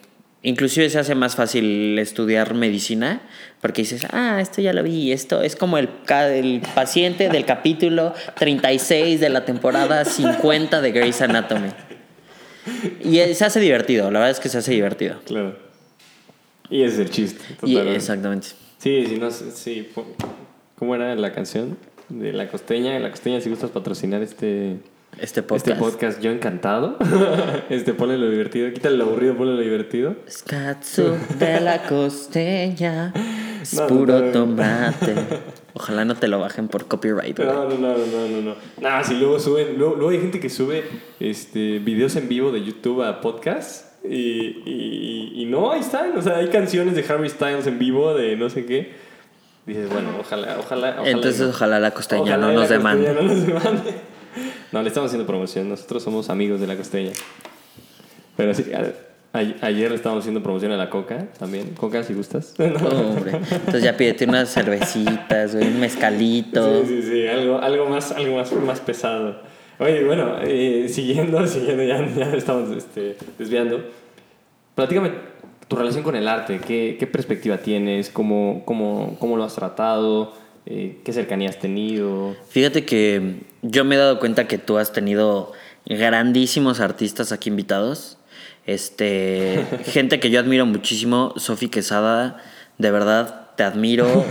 inclusive se hace más fácil estudiar medicina porque dices, ah, esto ya lo vi, esto es como el, el paciente del capítulo 36 de la temporada 50 de Grey's Anatomy. [laughs] Y se hace divertido, la verdad es que se hace divertido. Claro. Y ese es el chiste. exactamente. Sí, sí, no sí. ¿Cómo era la canción? De La Costeña. La Costeña, si gustas patrocinar este... Este podcast. Este podcast, yo encantado. [laughs] este, ponle lo divertido. Quítale lo aburrido, ponle lo divertido. Scatsu de la [laughs] costeña. Es puro tomate. Ojalá no te lo bajen por copyright. No, no, no, no, no, no. Nada, si luego suben. Luego, hay gente que sube este, videos en vivo de YouTube a podcast. Y, y, y, no, ahí están. O sea, hay canciones de Harry Styles en vivo de no sé qué. Dices, bueno, ojalá, ojalá. ojalá Entonces, ojalá la costeña no nos demande. No nos demande. [laughs] No, le estamos haciendo promoción. Nosotros somos amigos de la costeña. Pero sí, ayer le estábamos haciendo promoción a la coca también. Coca, si gustas. hombre. Entonces ya pídete unas cervecitas, un mezcalito. Sí, sí, sí. Algo, algo, más, algo más, más pesado. Oye, bueno, eh, siguiendo, [laughs] siguiendo, ya, ya estamos este, desviando. Platícame tu relación con el arte. ¿Qué, qué perspectiva tienes? ¿Cómo, cómo, cómo lo has tratado? Eh, ¿Qué cercanía has tenido? Fíjate que yo me he dado cuenta que tú has tenido grandísimos artistas aquí invitados. Este, gente que yo admiro muchísimo, Sofi Quesada, de verdad te admiro.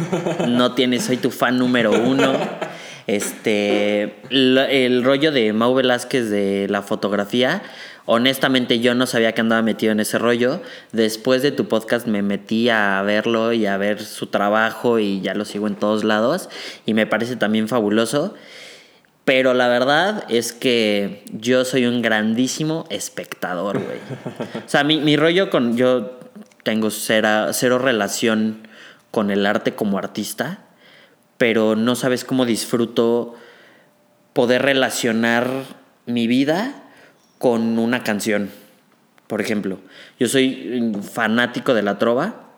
No tienes, soy tu fan número uno. Este, el rollo de Mau Velázquez de la fotografía, honestamente yo no sabía que andaba metido en ese rollo. Después de tu podcast me metí a verlo y a ver su trabajo y ya lo sigo en todos lados y me parece también fabuloso. Pero la verdad es que yo soy un grandísimo espectador, güey. O sea, mi, mi rollo con... Yo tengo cero, cero relación con el arte como artista, pero no sabes cómo disfruto poder relacionar mi vida con una canción. Por ejemplo, yo soy fanático de la trova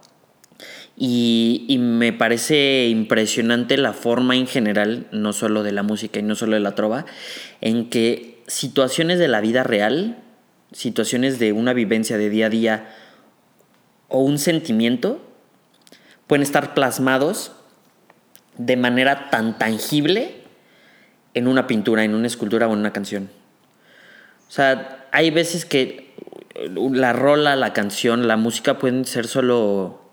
y, me parece impresionante la forma en general, no solo de la música y no solo de la trova, en que situaciones de la vida real, situaciones de una vivencia de día a día o un sentimiento, pueden estar plasmados de manera tan tangible en una pintura, en una escultura o en una canción. O sea, hay veces que la rola, la canción, la música pueden ser solo,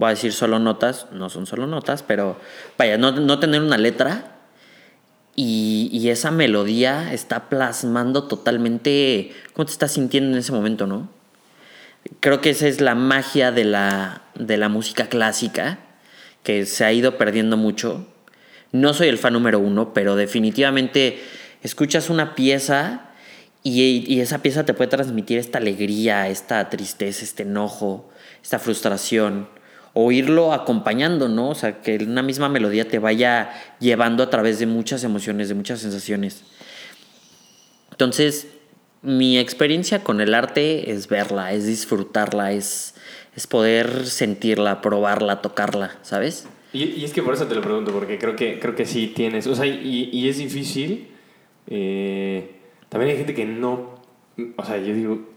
voy a decir solo notas, no son solo notas, pero vaya, no, tener una letra y, y, esa melodía está plasmando totalmente cómo te estás sintiendo en ese momento, ¿no? Creo que esa es la magia de la, de la música clásica, que se ha ido perdiendo mucho. No soy el fan número uno, pero definitivamente escuchas una pieza y, esa pieza te puede transmitir esta alegría, esta tristeza, este enojo, esta frustración, o irlo acompañando, ¿no? O sea, que una misma melodía te vaya llevando a través de muchas emociones, de muchas sensaciones. Entonces, mi experiencia con el arte es verla, es disfrutarla, es, es poder sentirla, probarla, tocarla, ¿sabes? Y, y, es que por eso te lo pregunto, porque creo que, creo que sí tienes. O sea, y, y es difícil. Eh, también hay gente que no. O sea, yo digo.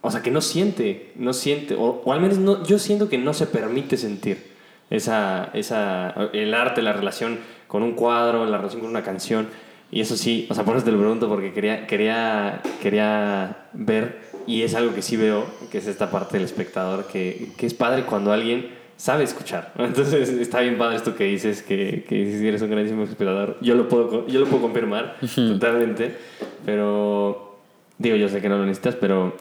O sea, que no siente. No siente. O, o al menos no, yo siento que no se permite sentir esa, esa. El arte, la relación con un cuadro, la relación con una canción. Y eso sí, o sea, por eso te lo pregunto, porque quería, quería, quería ver. Y es algo que sí veo, que es esta parte del espectador, que, que es padre cuando alguien sabe escuchar. [laughs] Entonces está bien padre esto que dices, que, que eres un grandísimo espectador. Yo lo puedo, yo lo puedo confirmar totalmente, pero digo, yo sé que no lo necesitas, pero,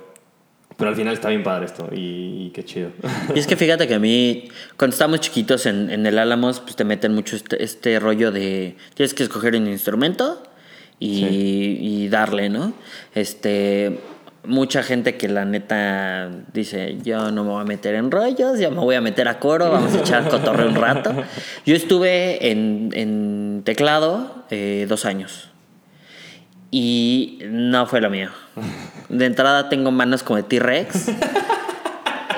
pero al final está bien padre esto y, y qué chido. Y es que fíjate que a mí, cuando estábamos chiquitos en, en el Álamos, pues te meten mucho este, este, rollo de tienes que escoger un instrumento y, sí. y darle, ¿no? Este mucha gente que la neta dice, yo no me voy a meter en rollos, yo me voy a meter a coro, vamos a echar cotorreo un rato. Yo estuve en, en teclado eh, dos años y no fue lo mío. De entrada tengo manos como de T-Rex.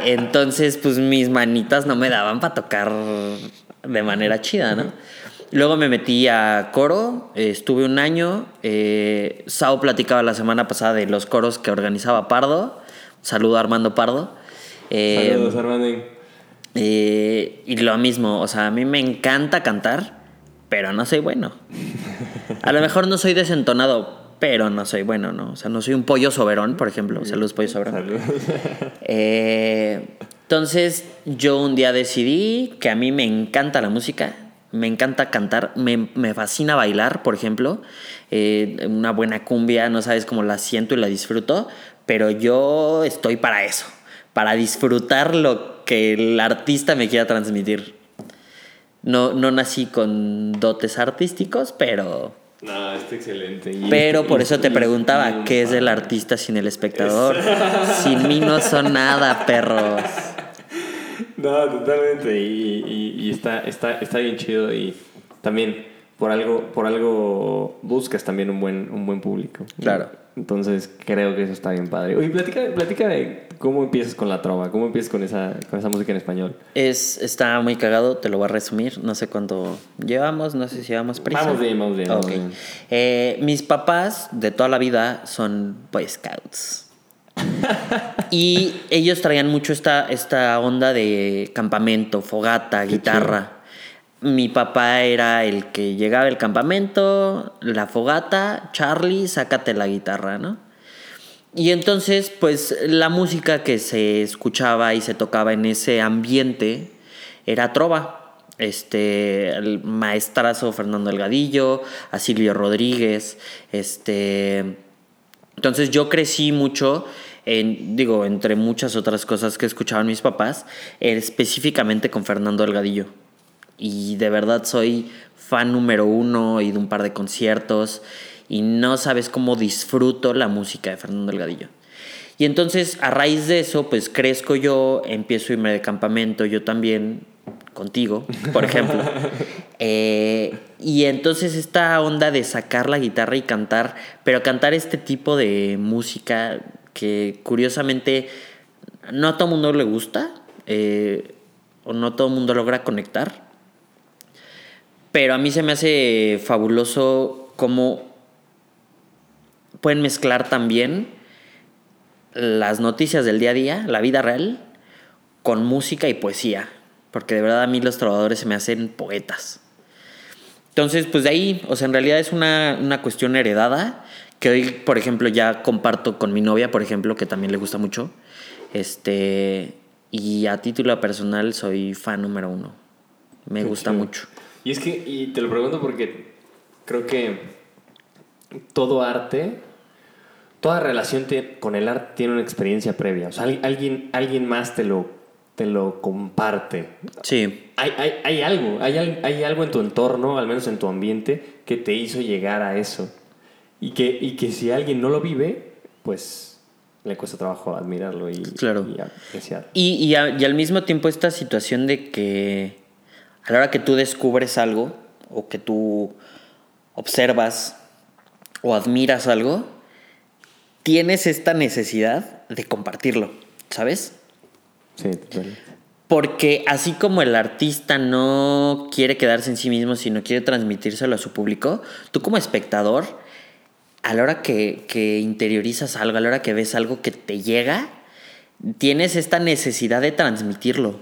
Entonces, pues mis manitas no me daban para tocar de manera chida, ¿no? Luego me metí a coro, eh, estuve un año. Eh, Sao platicaba la semana pasada de los coros que organizaba Pardo. Saludo a Armando Pardo. Eh, Saludos, Armando. y lo mismo, o sea, a mí me encanta cantar, pero no soy bueno. A lo mejor no soy desentonado, pero no soy bueno, ¿no? O sea, no soy un pollo soberón, por ejemplo. Saludos, pollo soberón. Saludos. [laughs] entonces, yo un día decidí que a mí me encanta la música me encanta cantar, me, me fascina bailar, por ejemplo. Eh, una buena cumbia, no sabes cómo la siento y la disfruto, pero yo estoy para eso, para disfrutar lo que el artista me quiera transmitir. No, no nací con dotes artísticos, pero... No, está excelente. Pero por eso te preguntaba, ¿qué es el artista sin el espectador? [laughs] Sin mí no son nada, perros. No, totalmente. Y, y, y, está, está, está bien chido. Y también por algo, por algo buscas también un buen, un buen público. Claro. Entonces creo que eso está bien padre. Oye, platica, platica de cómo empiezas con la trova, cómo empiezas con esa, con esa música en español. Es, está muy cagado, te lo voy a resumir. No sé cuánto llevamos, no sé si llevamos prisa. Vamos bien, vamos bien. Ok. Vamos bien. Eh, mis papás de toda la vida son Boy Scouts. [laughs] y ellos traían mucho esta, esta onda de campamento, fogata, guitarra. Mi papá era el que llegaba al campamento, la fogata, Charlie, sácate la guitarra, ¿no? Y entonces, pues la música que se escuchaba y se tocaba en ese ambiente era trova. Este, el maestrazo Fernando Elgadillo, a Silvio Rodríguez, este... Entonces yo crecí mucho en, digo, entre muchas otras cosas que escuchaban mis papás, específicamente con Fernando Delgadillo. Y de verdad soy fan número uno y de un par de conciertos. Y no sabes cómo disfruto la música de Fernando Delgadillo. Y entonces, a raíz de eso, pues crezco yo, empiezo a irme de campamento, yo también, contigo, por ejemplo. [laughs] eh, y entonces esta onda de sacar la guitarra y cantar, pero cantar este tipo de música que curiosamente no a todo mundo le gusta eh, o no todo mundo logra conectar. Pero a mí se me hace fabuloso cómo pueden mezclar también las noticias del día a día, la vida real, con música y poesía. Porque de verdad a mí los trovadores se me hacen poetas. Entonces, pues de ahí, o sea, en realidad es una, una cuestión heredada que hoy, por ejemplo, ya comparto con mi novia, por ejemplo, que también le gusta mucho. Este, y a título personal soy fan número uno. Me Qué gusta chido. mucho. Y es que, y te lo pregunto porque creo que todo arte, toda relación te- con el arte tiene una experiencia previa. O sea, al- alguien, alguien más te lo, te lo comparte. Sí, Hay, hay, hay algo, hay, hay algo en tu entorno, al menos en tu ambiente, que te hizo llegar a eso. Y que, y que si alguien no lo vive, pues le cuesta trabajo admirarlo y, Claro. y apreciar. Y, y, a- y al mismo tiempo esta situación de que a la hora que tú descubres algo o que tú observas o admiras algo, tienes esta necesidad de compartirlo, ¿sabes? Sí, total. Porque así como el artista no quiere quedarse en sí mismo, sino quiere transmitírselo a su público, tú como espectador, a la hora que, que interiorizas algo, a la hora que ves algo que te llega, tienes esta necesidad de transmitirlo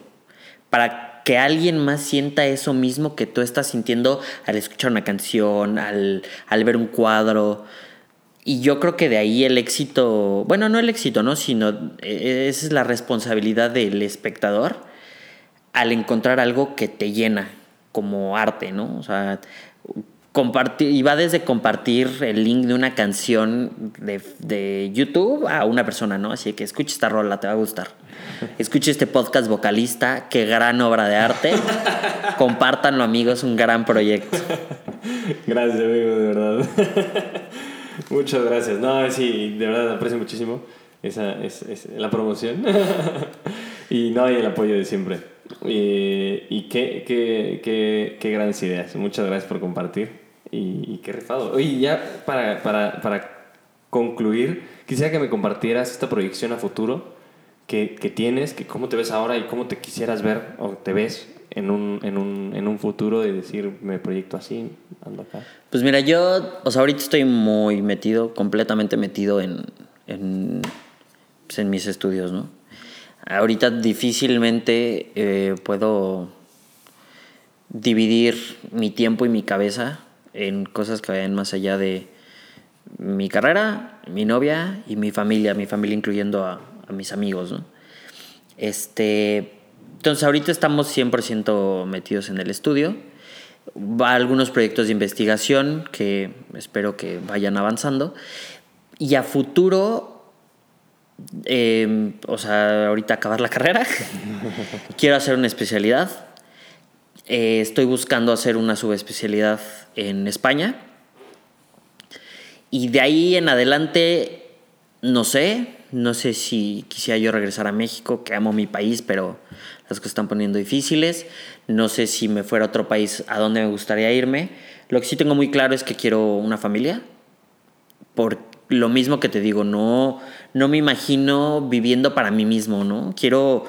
para que alguien más sienta eso mismo que tú estás sintiendo al escuchar una canción, al, al ver un cuadro. Y yo creo que de ahí el éxito, bueno, no el éxito, ¿no? Sino eh, esa es la responsabilidad del espectador al encontrar algo que te llena como arte, ¿no? O sea, compartir, y va desde compartir el link de una canción de, de, YouTube a una persona, ¿no? Así que escucha esta rola, te va a gustar. Escucha este podcast vocalista, qué gran obra de arte. [laughs] Compártanlo, amigos, un gran proyecto. Gracias, amigo, de verdad. [laughs] Muchas gracias. No, sí, de verdad aprecio muchísimo esa, es, es la promoción. [laughs] y no, y el apoyo de siempre. Y, y qué, qué, qué, qué grandes ideas. Muchas gracias por compartir. Y, qué rifado. Oye, ya para, para, para concluir, quisiera que me compartieras esta proyección a futuro que, que, tienes, que cómo te ves ahora y cómo te quisieras ver o te ves en un, en un, en un futuro de decir, me proyecto así, ando acá. Pues mira, yo, o sea, ahorita estoy muy metido, completamente metido en, en, pues en mis estudios, ¿no? Ahorita difícilmente eh, puedo dividir mi tiempo y mi cabeza en cosas que vayan más allá de mi carrera, mi novia y mi familia, mi familia incluyendo a, mis amigos, ¿no? Este, entonces ahorita estamos 100% metidos en el estudio. Va algunos proyectos de investigación que espero que vayan avanzando. Y a futuro, eh, o sea, ahorita acabar la carrera, [laughs] quiero hacer una especialidad. Eh, estoy buscando hacer una subespecialidad en España. Y de ahí en adelante, no sé, no sé si quisiera yo regresar a México, que amo mi país, pero las cosas están poniendo difíciles. No sé si me fuera a otro país a dónde me gustaría irme. Lo que sí tengo muy claro es que quiero una familia. Por lo mismo que te digo, no, no me imagino viviendo para mí mismo, ¿no? Quiero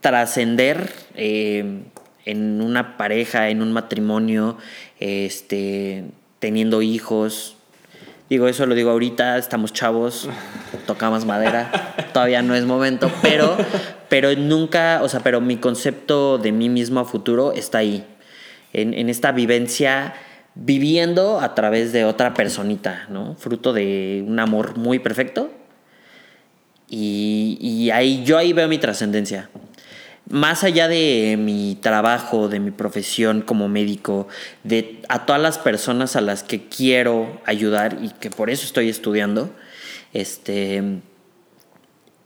trascender eh, en una pareja, en un matrimonio, este, teniendo hijos. Digo, eso lo digo ahorita, estamos chavos, [laughs] tocamos madera, todavía no es momento, pero, pero nunca, o sea, pero mi concepto de mí mismo a futuro está ahí, en, en esta vivencia, viviendo a través de otra personita, ¿no? Fruto de un amor muy perfecto. Y, y ahí, yo ahí veo mi trascendencia más allá de mi trabajo, de mi profesión como médico, de a todas las personas a las que quiero ayudar y que por eso estoy estudiando, este,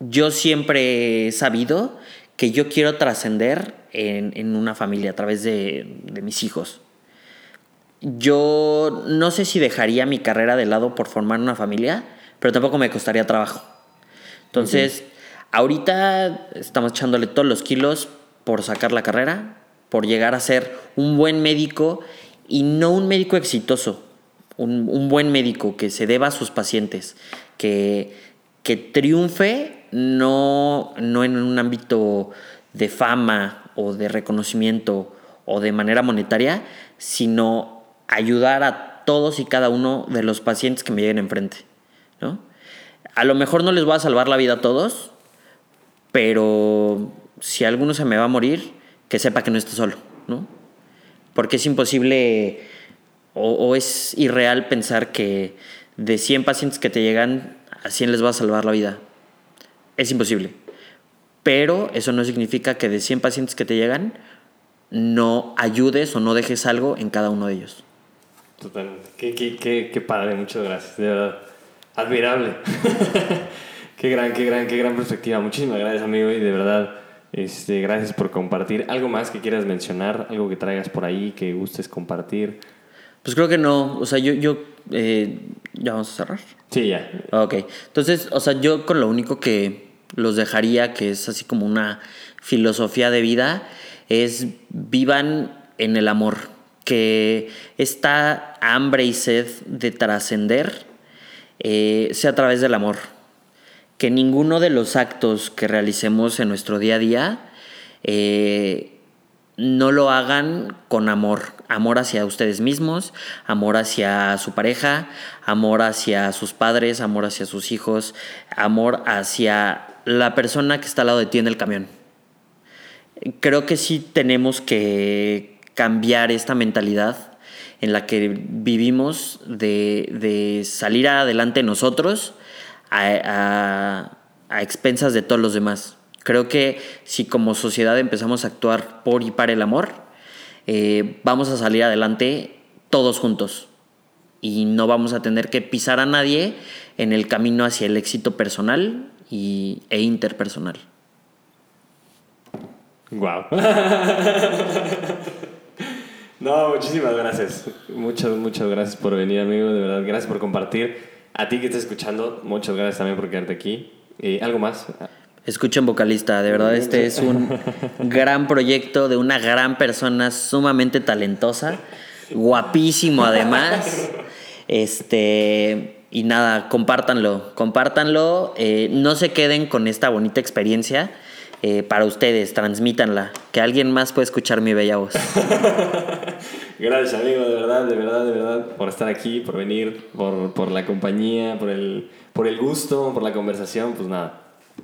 yo siempre he sabido que yo quiero trascender en, en, una familia a través de, de mis hijos. Yo no sé si dejaría mi carrera de lado por formar una familia, pero tampoco me costaría trabajo. Entonces. Ahorita estamos echándole todos los kilos por sacar la carrera, por llegar a ser un buen médico y no un médico exitoso, un, un buen médico que se deba a sus pacientes, que, que triunfe no, no en un ámbito de fama o de reconocimiento o de manera monetaria, sino ayudar a todos y cada uno de los pacientes que me lleguen enfrente. ¿no? A lo mejor no les voy a salvar la vida a todos, pero si alguno se me va a morir, que sepa que no está solo, ¿no? Porque es imposible o, es irreal pensar que de 100 pacientes que te llegan, a 100 les va a salvar la vida. Es imposible. Pero eso no significa que de 100 pacientes que te llegan, no ayudes o no dejes algo en cada uno de ellos. Totalmente. Qué, qué, qué, qué padre, muchas gracias. Admirable. [laughs] Qué gran, qué gran, qué gran perspectiva. Muchísimas gracias, amigo, y de verdad, este, gracias por compartir. ¿Algo más que quieras mencionar? ¿Algo que traigas por ahí que gustes compartir? Pues creo que no. O sea, yo, yo eh, ¿ya vamos a cerrar? Sí, ya. Ok. Entonces, o sea, yo con lo único que los dejaría, que es así como una filosofía de vida, es vivan en el amor. Que esta hambre y sed de trascender eh, sea a través del amor que ninguno de los actos que realicemos en nuestro día a día eh, no lo hagan con amor. Amor hacia ustedes mismos, amor hacia su pareja, amor hacia sus padres, amor hacia sus hijos, amor hacia la persona que está al lado de ti en el camión. Creo que sí tenemos que cambiar esta mentalidad en la que vivimos de, salir adelante nosotros a, expensas de todos los demás. Creo que si como sociedad empezamos a actuar por y para el amor, eh, vamos a salir adelante todos juntos y no vamos a tener que pisar a nadie en el camino hacia el éxito personal y, e interpersonal. Wow. [laughs] no, muchísimas gracias. Muchas, muchas gracias por venir, amigo. De verdad, gracias por compartir. A ti que estás escuchando, muchas gracias también por quedarte aquí. Eh, ¿Algo más? Escuchen vocalista, de verdad este es un [laughs] gran proyecto de una gran persona sumamente talentosa, guapísimo además. Este, y nada, compártanlo, compártanlo, eh, no se queden con esta bonita experiencia. Eh, para ustedes, transmítanla, que alguien más pueda escuchar mi bella voz. [laughs] Gracias, amigo, de verdad, de verdad, de verdad, por estar aquí, por venir, por, por la compañía, por el, por el gusto, por la conversación, pues nada.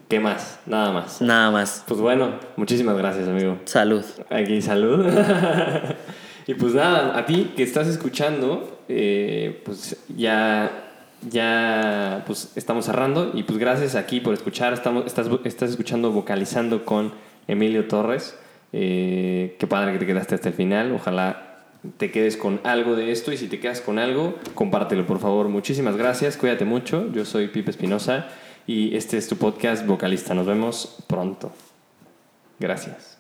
¿Qué más? Nada más. Nada más. Pues bueno, muchísimas gracias, amigo. Salud. Aquí, salud. [laughs] y pues nada, a ti que estás escuchando, eh, pues ya ya pues estamos cerrando y pues gracias aquí por escuchar. Estamos, estás, escuchando vocalizando con Emilio Torres. Eh, qué padre que te quedaste hasta el final. Ojalá te quedes con algo de esto y si te quedas con algo, compártelo por favor. Muchísimas gracias, cuídate mucho. Yo soy Pipe Espinosa y este es tu podcast vocalista. Nos vemos pronto. Gracias.